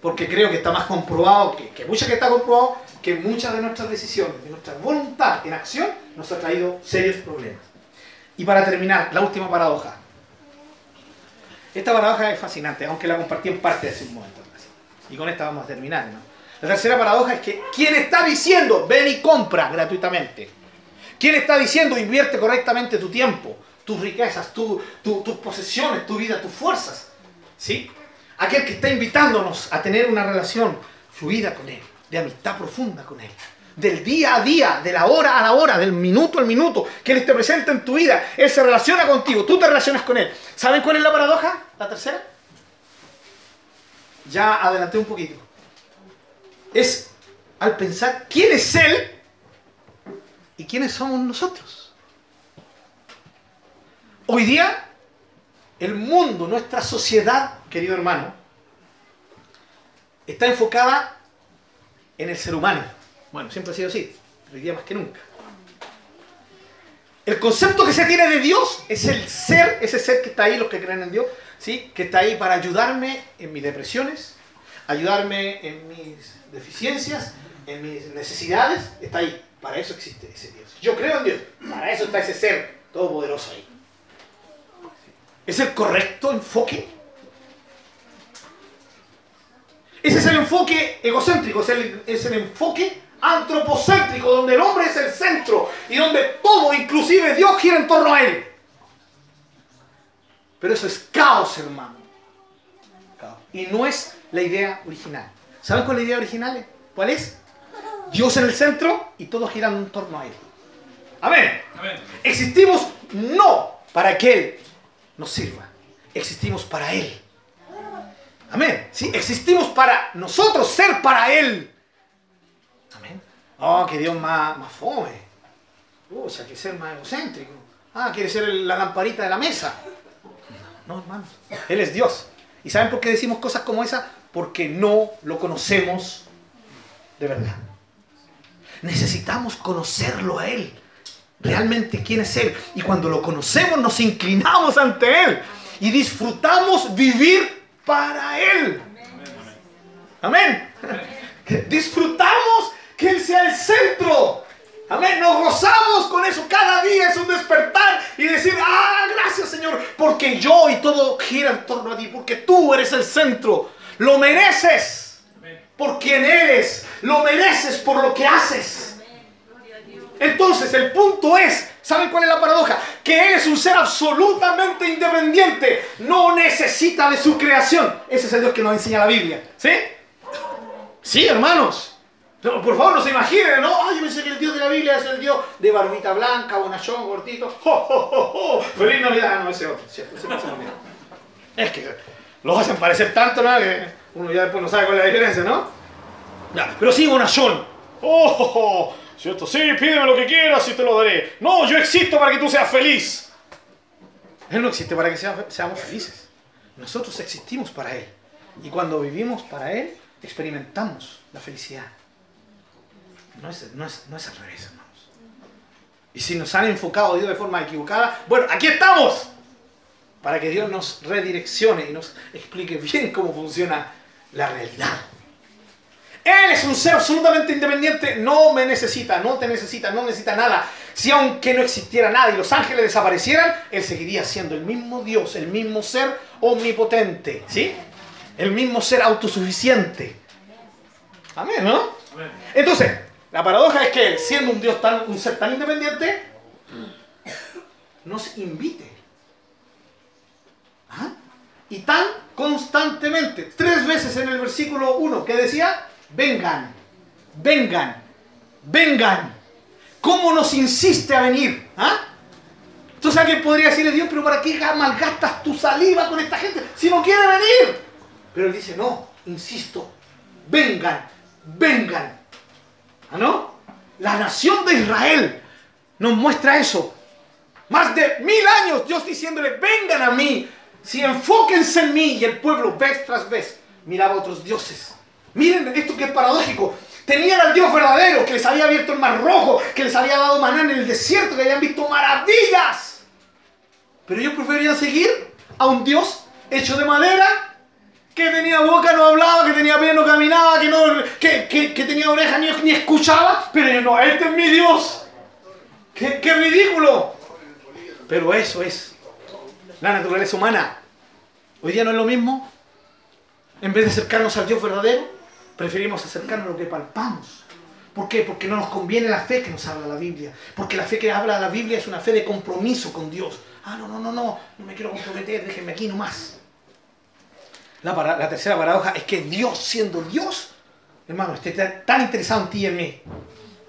Porque creo que está más comprobado, que, que mucha que está comprobado, que muchas de nuestras decisiones, de nuestra voluntad en acción, nos ha traído serios problemas. Y para terminar, la última paradoja. Esta paradoja es fascinante, aunque la compartí en parte hace un momento. Y con esta vamos a terminar. ¿no? La tercera paradoja es que quien está diciendo, ven y compra gratuitamente, ¿Quién está diciendo invierte correctamente tu tiempo, tus riquezas, tus posesiones, tu vida, tus fuerzas? ¿Sí? Aquel que está invitándonos a tener una relación fluida con Él, de amistad profunda con Él. Del día a día, de la hora a la hora, del minuto al minuto, que Él esté presente en tu vida. Él se relaciona contigo, tú te relacionas con Él. ¿Saben cuál es la paradoja? La tercera. Ya adelanté un poquito. Es al pensar quién es Él ¿Y quiénes somos nosotros? Hoy día, el mundo, nuestra sociedad, querido hermano, está enfocada en el ser humano. Bueno, siempre ha sido así, hoy día más que nunca. El concepto que se tiene de Dios es el ser, ese ser que está ahí, los que creen en Dios, ¿sí? que está ahí para ayudarme en mis depresiones, ayudarme en mis deficiencias, en mis necesidades, está ahí. Para eso existe ese Dios. Yo creo en Dios. Para eso está ese ser todopoderoso ahí. ¿Es el correcto enfoque? Ese es el enfoque egocéntrico, es el, es el enfoque antropocéntrico, donde el hombre es el centro y donde todo, inclusive Dios, gira en torno a él. Pero eso es caos, hermano. Y no es la idea original. ¿Saben cuál es la idea original? ¿Cuál es? Dios en el centro y todo gira en torno a Él. Amén. Existimos no para que Él nos sirva. Existimos para Él. Amén. Sí, existimos para nosotros ser para Él. Amén. Oh, que Dios más, más fome. O sea, que ser más egocéntrico. Ah, quiere ser la lamparita de la mesa. No, hermano. Él es Dios. ¿Y saben por qué decimos cosas como esa? Porque no lo conocemos de verdad. Necesitamos conocerlo a Él. Realmente quién es Él. Y cuando lo conocemos nos inclinamos ante Él. Y disfrutamos vivir para Él. Amén. Disfrutamos que Él sea el centro. Amén. Nos gozamos con eso. Cada día es un despertar y decir, ah, gracias Señor, porque yo y todo gira en torno a ti, porque tú eres el centro. Lo mereces por quien eres, lo mereces por lo que haces. Entonces el punto es, ¿saben cuál es la paradoja? Que Él es un ser absolutamente independiente, no necesita de su creación. Ese es el Dios que nos enseña la Biblia. ¿Sí? Sí, hermanos. por favor, no se imaginen, ¿no? Ay, yo pensé que el Dios de la Biblia es el Dios de barbita blanca, bonachón, gordito. ¡Oh, ¡Feliz Navidad! Ah, no, ese otro, ¿cierto? Ese, es que los hacen parecer tanto, ¿no? Que uno ya después no sabe cuál es la diferencia, ¿no? Ya, pero sí, bonachón. ¡Oh! ¿Cierto? Sí, pídeme lo que quieras y te lo daré. No, yo existo para que tú seas feliz. Él no existe para que seamos felices. Nosotros existimos para Él. Y cuando vivimos para Él, experimentamos la felicidad. No es, no es, no es al revés, hermanos. Y si nos han enfocado de forma equivocada, bueno, aquí estamos. Para que Dios nos redireccione y nos explique bien cómo funciona la realidad. Él es un ser absolutamente independiente, no me necesita, no te necesita, no necesita nada. Si aunque no existiera nada y los ángeles desaparecieran, Él seguiría siendo el mismo Dios, el mismo ser omnipotente, ¿sí? El mismo ser autosuficiente. Amén, ¿no? Entonces, la paradoja es que siendo un Dios tan, un ser tan independiente, nos invite. Y tan constantemente, tres veces en el versículo 1, que decía, vengan, vengan, vengan. ¿Cómo nos insiste a venir? ¿Ah? Entonces alguien podría decirle, Dios, pero ¿para qué malgastas tu saliva con esta gente si no quiere venir? Pero él dice, no, insisto, vengan, vengan. ¿Ah, no? La nación de Israel nos muestra eso. Más de mil años Dios diciéndole, vengan a mí, si enfóquense en mí y el pueblo vez tras vez miraba a otros dioses. Miren esto que es paradójico. Tenían al Dios verdadero que les había abierto el mar rojo, que les había dado maná en el desierto, que habían visto maravillas. Pero ellos preferían seguir a un Dios hecho de madera, que tenía boca, no hablaba, que tenía pie, no caminaba, que, no, que, tenía orejas, ni, escuchaba. Pero yo no, este es mi Dios. ¡Qué, qué ridículo! Pero eso es la naturaleza humana. Hoy día no es lo mismo. En vez de acercarnos al Dios verdadero, Preferimos acercarnos a lo que palpamos. ¿Por qué? Porque no nos conviene la fe que nos habla la Biblia. Porque la fe que habla la Biblia es una fe de compromiso con Dios. Ah, no, no, no, no, no me quiero comprometer, déjenme aquí nomás. La, la tercera paradoja es que Dios, siendo Dios, hermano, esté tan interesado en ti y en mí.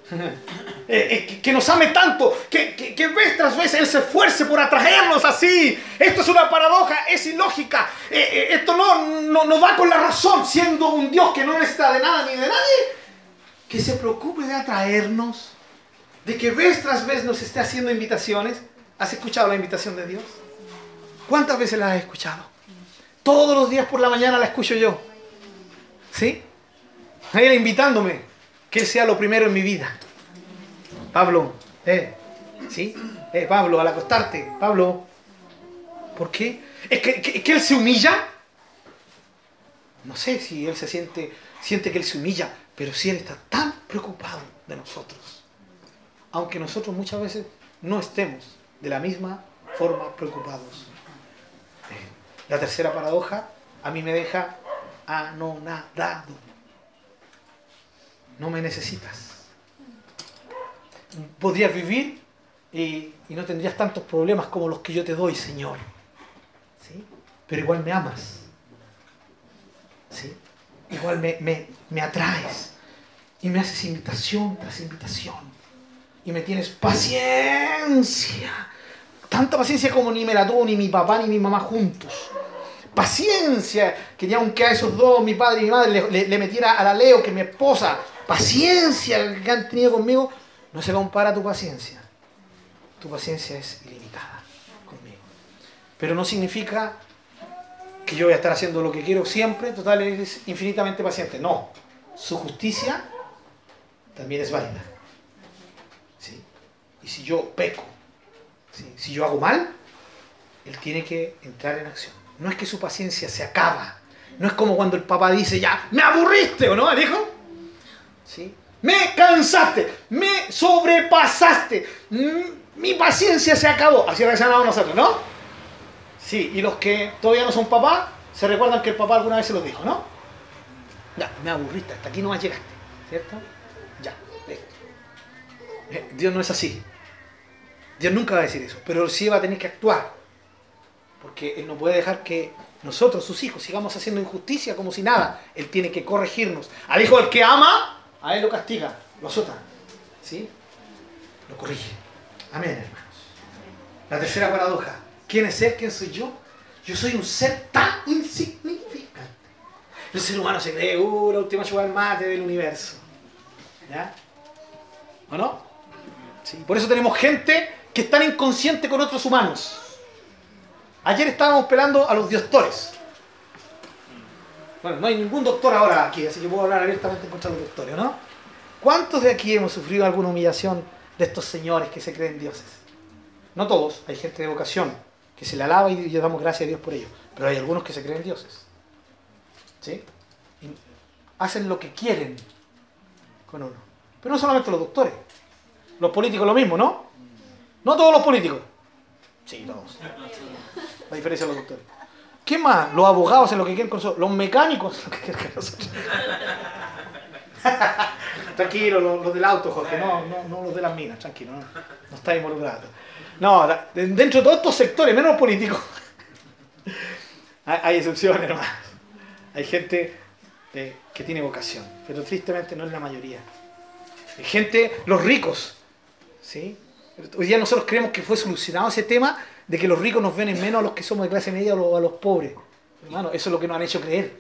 Eh, eh, que, nos ame tanto, que, que, vez tras vez Él se esfuerce por atraernos así. Esto es una paradoja, es ilógica. Eh, esto no, no, no, va con la razón, siendo un Dios que no necesita de nada ni de nadie. Que se preocupe de atraernos, de que vez tras vez nos esté haciendo invitaciones. ¿Has escuchado la invitación de Dios? ¿Cuántas veces la has escuchado? Todos los días por la mañana la escucho yo. ¿Sí? Él invitándome que sea lo primero en mi vida. Pablo, eh, ¿sí? Eh, Pablo, al acostarte, Pablo, ¿por qué? ¿Es que, Él se humilla? No sé si Él se siente, siente que Él se humilla, pero si Él está tan preocupado de nosotros, aunque nosotros muchas veces no estemos de la misma forma preocupados. Eh, la tercera paradoja a mí me deja anonadado no me necesitas. Podrías vivir y, no tendrías tantos problemas como los que yo te doy, Señor. ¿Sí? Pero igual me amas. ¿Sí? Igual me, me atraes. Y me haces invitación tras invitación. Y me tienes paciencia. Tanta paciencia como ni me la tuvo ni mi papá ni mi mamá juntos paciencia, que ni aunque a esos dos, mi padre y mi madre, le, le, metiera a la Leo, que mi esposa, paciencia que han tenido conmigo no se compara a tu paciencia. Tu paciencia es ilimitada conmigo. Pero no significa que yo voy a estar haciendo lo que quiero siempre, total, es infinitamente paciente. No, su justicia también es válida. ¿Sí? Y si yo peco, si yo hago mal, él tiene que entrar en acción. No es que su paciencia se acaba. No es como cuando el papá dice, ya, me aburriste, ¿o no? Dijo, Me cansaste, me sobrepasaste, mi paciencia se acabó. Así reaccionamos nosotros, ¿no? Sí, y los que todavía no son papá, se recuerdan que el papá alguna vez se los dijo, ¿no? Ya, me aburriste, hasta aquí no más llegaste, ¿cierto? Ya, listo. Eh, Dios no es así. Dios nunca va a decir eso, pero sí va a tener que actuar. Porque Él no puede dejar que nosotros, sus hijos, sigamos haciendo injusticia como si nada. Él tiene que corregirnos. Al hijo el que ama, a él lo castiga, lo azota. ¿Sí? Lo corrige. Amén, hermanos. La tercera paradoja. ¿Quién es él? ¿Quién soy yo? Yo soy un ser tan insignificante. El ser humano se cree, uh, la última chupada mate del universo. ¿Ya? ¿O no? Sí. Por eso tenemos gente que es tan inconsciente con otros humanos. Ayer estábamos pelando a los diostores. Bueno, no hay ningún doctor ahora aquí, así que puedo hablar abiertamente en contra de los doctores, ¿no? ¿Cuántos de aquí hemos sufrido alguna humillación de estos señores que se creen dioses? No todos, hay gente de vocación que se le alaba y le damos gracias a Dios por ello, pero hay algunos que se creen dioses. ¿Sí? Y hacen lo que quieren con uno. Pero no solamente los doctores, los políticos lo mismo, ¿no? No todos los políticos. Sí, todos. La diferencia de los doctores. ¿Qué más? Los abogados hacen lo que quieren con nosotros. Los mecánicos lo que quieren con nosotros. tranquilo, los, del auto, Jorge, no, no, no, los de las minas, tranquilo, no, no está involucrado. No, dentro de todos estos sectores, menos políticos, hay, excepciones, hermano. Hay gente eh, que tiene vocación, pero tristemente no es la mayoría. Hay gente, los ricos, ¿sí? Hoy día nosotros creemos que fue solucionado ese tema de que los ricos nos ven en menos a los que somos de clase media o a los, pobres. Hermano, eso es lo que nos han hecho creer.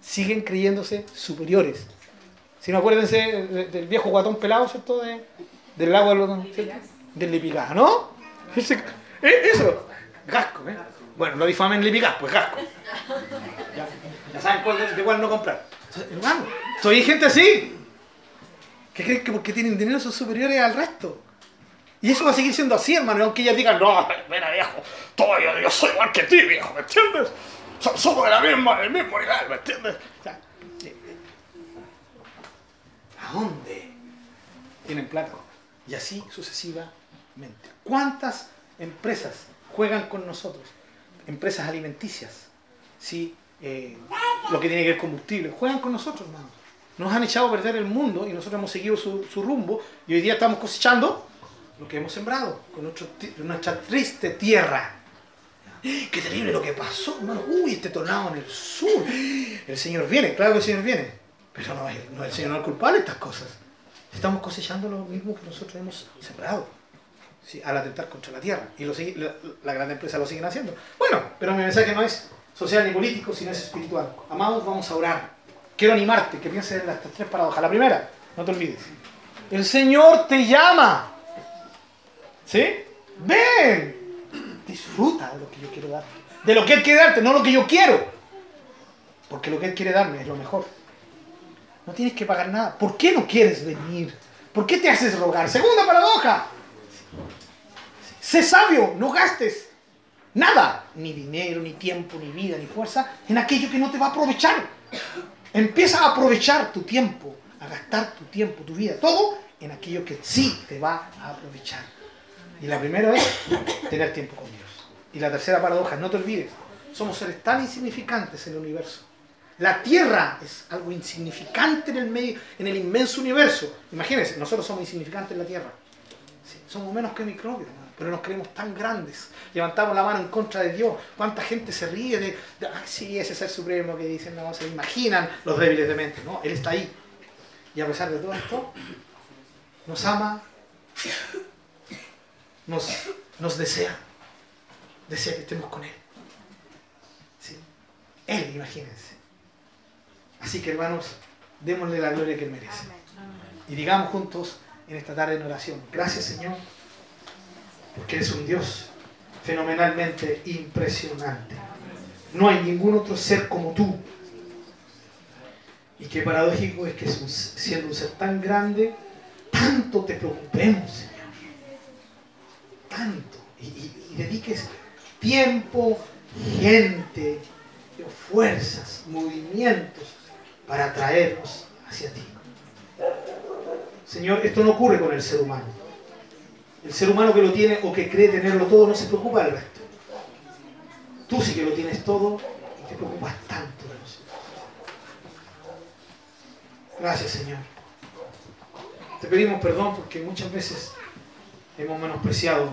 Siguen creyéndose superiores. Si no acuérdense del viejo guatón pelado, ¿cierto? del lago del, del Lipicá, ¿no? Eh, eso, gasco, ¿eh? Bueno, no difamen Lipicá, pues gasco. Ya, saben cuál, de cuál no comprar. Hermano, soy gente así. Que creen que porque tienen dinero son superiores al resto. Y eso va a seguir siendo así, hermano. Aunque ellas digan, no, mira, viejo, todo yo, soy igual que ti, viejo, ¿me entiendes? Somos de la misma, del mismo nivel, ¿me entiendes? Eh, eh, ¿A dónde tienen plata? Y así sucesivamente. ¿Cuántas empresas juegan con nosotros? Empresas alimenticias, ¿sí? Eh, lo que tiene que ver combustible, juegan con nosotros, hermano. Nos han echado a perder el mundo y nosotros hemos seguido su, su rumbo y hoy día estamos cosechando lo que hemos sembrado con nuestra triste tierra. Qué terrible lo que pasó, hermano. Uy, este tornado en el sur. El Señor viene, claro que el Señor viene. Pero no, no el Señor no es culpable de estas cosas. Estamos cosechando lo mismo que nosotros hemos sembrado. al atentar contra la tierra. Y lo la, la, gran empresa lo siguen haciendo. Bueno, pero mi mensaje no es social ni político, sino es espiritual. Amados, vamos a orar. Quiero animarte que pienses en las tres paradojas. La primera, no te olvides. El Señor te llama. ¿Sí? Ven. Disfruta de lo que yo quiero darte. De lo que Él quiere darte, no lo que yo quiero. Porque lo que Él quiere darme es lo mejor. No tienes que pagar nada. ¿Por qué no quieres venir? ¿Por qué te haces rogar? Segunda paradoja. Sé sabio, no gastes nada, ni dinero, ni tiempo, ni vida, ni fuerza, en aquello que no te va a aprovechar. Empieza a aprovechar tu tiempo, a gastar tu tiempo, tu vida, todo en aquello que sí te va a aprovechar. Y la primera es tener tiempo con Dios. Y la tercera paradoja, no te olvides, somos seres tan insignificantes en el universo. La Tierra es algo insignificante en el medio, en el inmenso universo. Imagínense, nosotros somos insignificantes en la Tierra. somos menos que microbios, pero nos creemos tan grandes. Levantamos la mano en contra de Dios. ¿Cuánta gente se ríe de, ay, sí, ese ser supremo que dicen, no, se imaginan los débiles de mente? No, Él está ahí. Y a pesar de todo esto, nos ama, nos, desea. Desea que estemos con Él. Él, imagínense. Así que hermanos, démosle la gloria que Él merece. Y digamos juntos en esta tarde en oración, gracias Señor, porque eres un Dios fenomenalmente impresionante. No hay ningún otro ser como tú. Y qué paradójico es que siendo un ser tan grande, tanto te preocupemos, tanto y, dediques tiempo, gente, fuerzas, movimientos para traernos hacia ti. Señor, esto no ocurre con el ser humano. El ser humano que lo tiene o que cree tenerlo todo no se preocupa del resto. Tú sí que lo tienes todo y te preocupas tanto de nosotros. Gracias, Señor. Te pedimos perdón porque muchas veces hemos menospreciado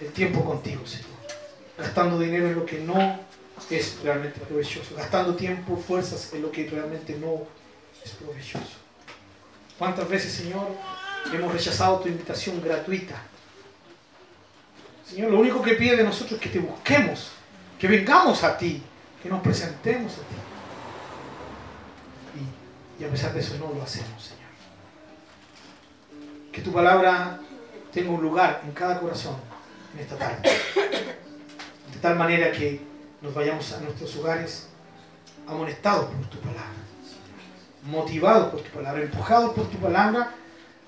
el tiempo contigo, Señor. Gastando dinero en lo que no es realmente provechoso. Gastando tiempo, fuerzas en lo que realmente no es provechoso. ¿Cuántas veces, Señor, hemos rechazado tu invitación gratuita? Señor, lo único que pide de nosotros es que te busquemos, que vengamos a ti, que nos presentemos a ti. Y, a pesar de eso no lo hacemos, Señor. Que tu palabra tenga un lugar en cada corazón en esta tarde. De tal manera que nos vayamos a nuestros hogares amonestados por tu palabra, motivados por tu palabra, empujados por tu palabra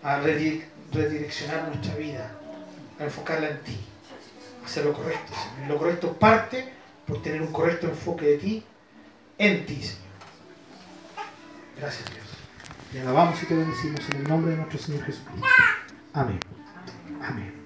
a redireccionar nuestra vida, a enfocarla en ti, a hacer lo correcto. Señor. Lo correcto parte por tener un correcto enfoque de ti en ti, Señor. Gracias. Te alabamos y te bendecimos en el nombre de nuestro Señor Jesucristo. Amén. Amén.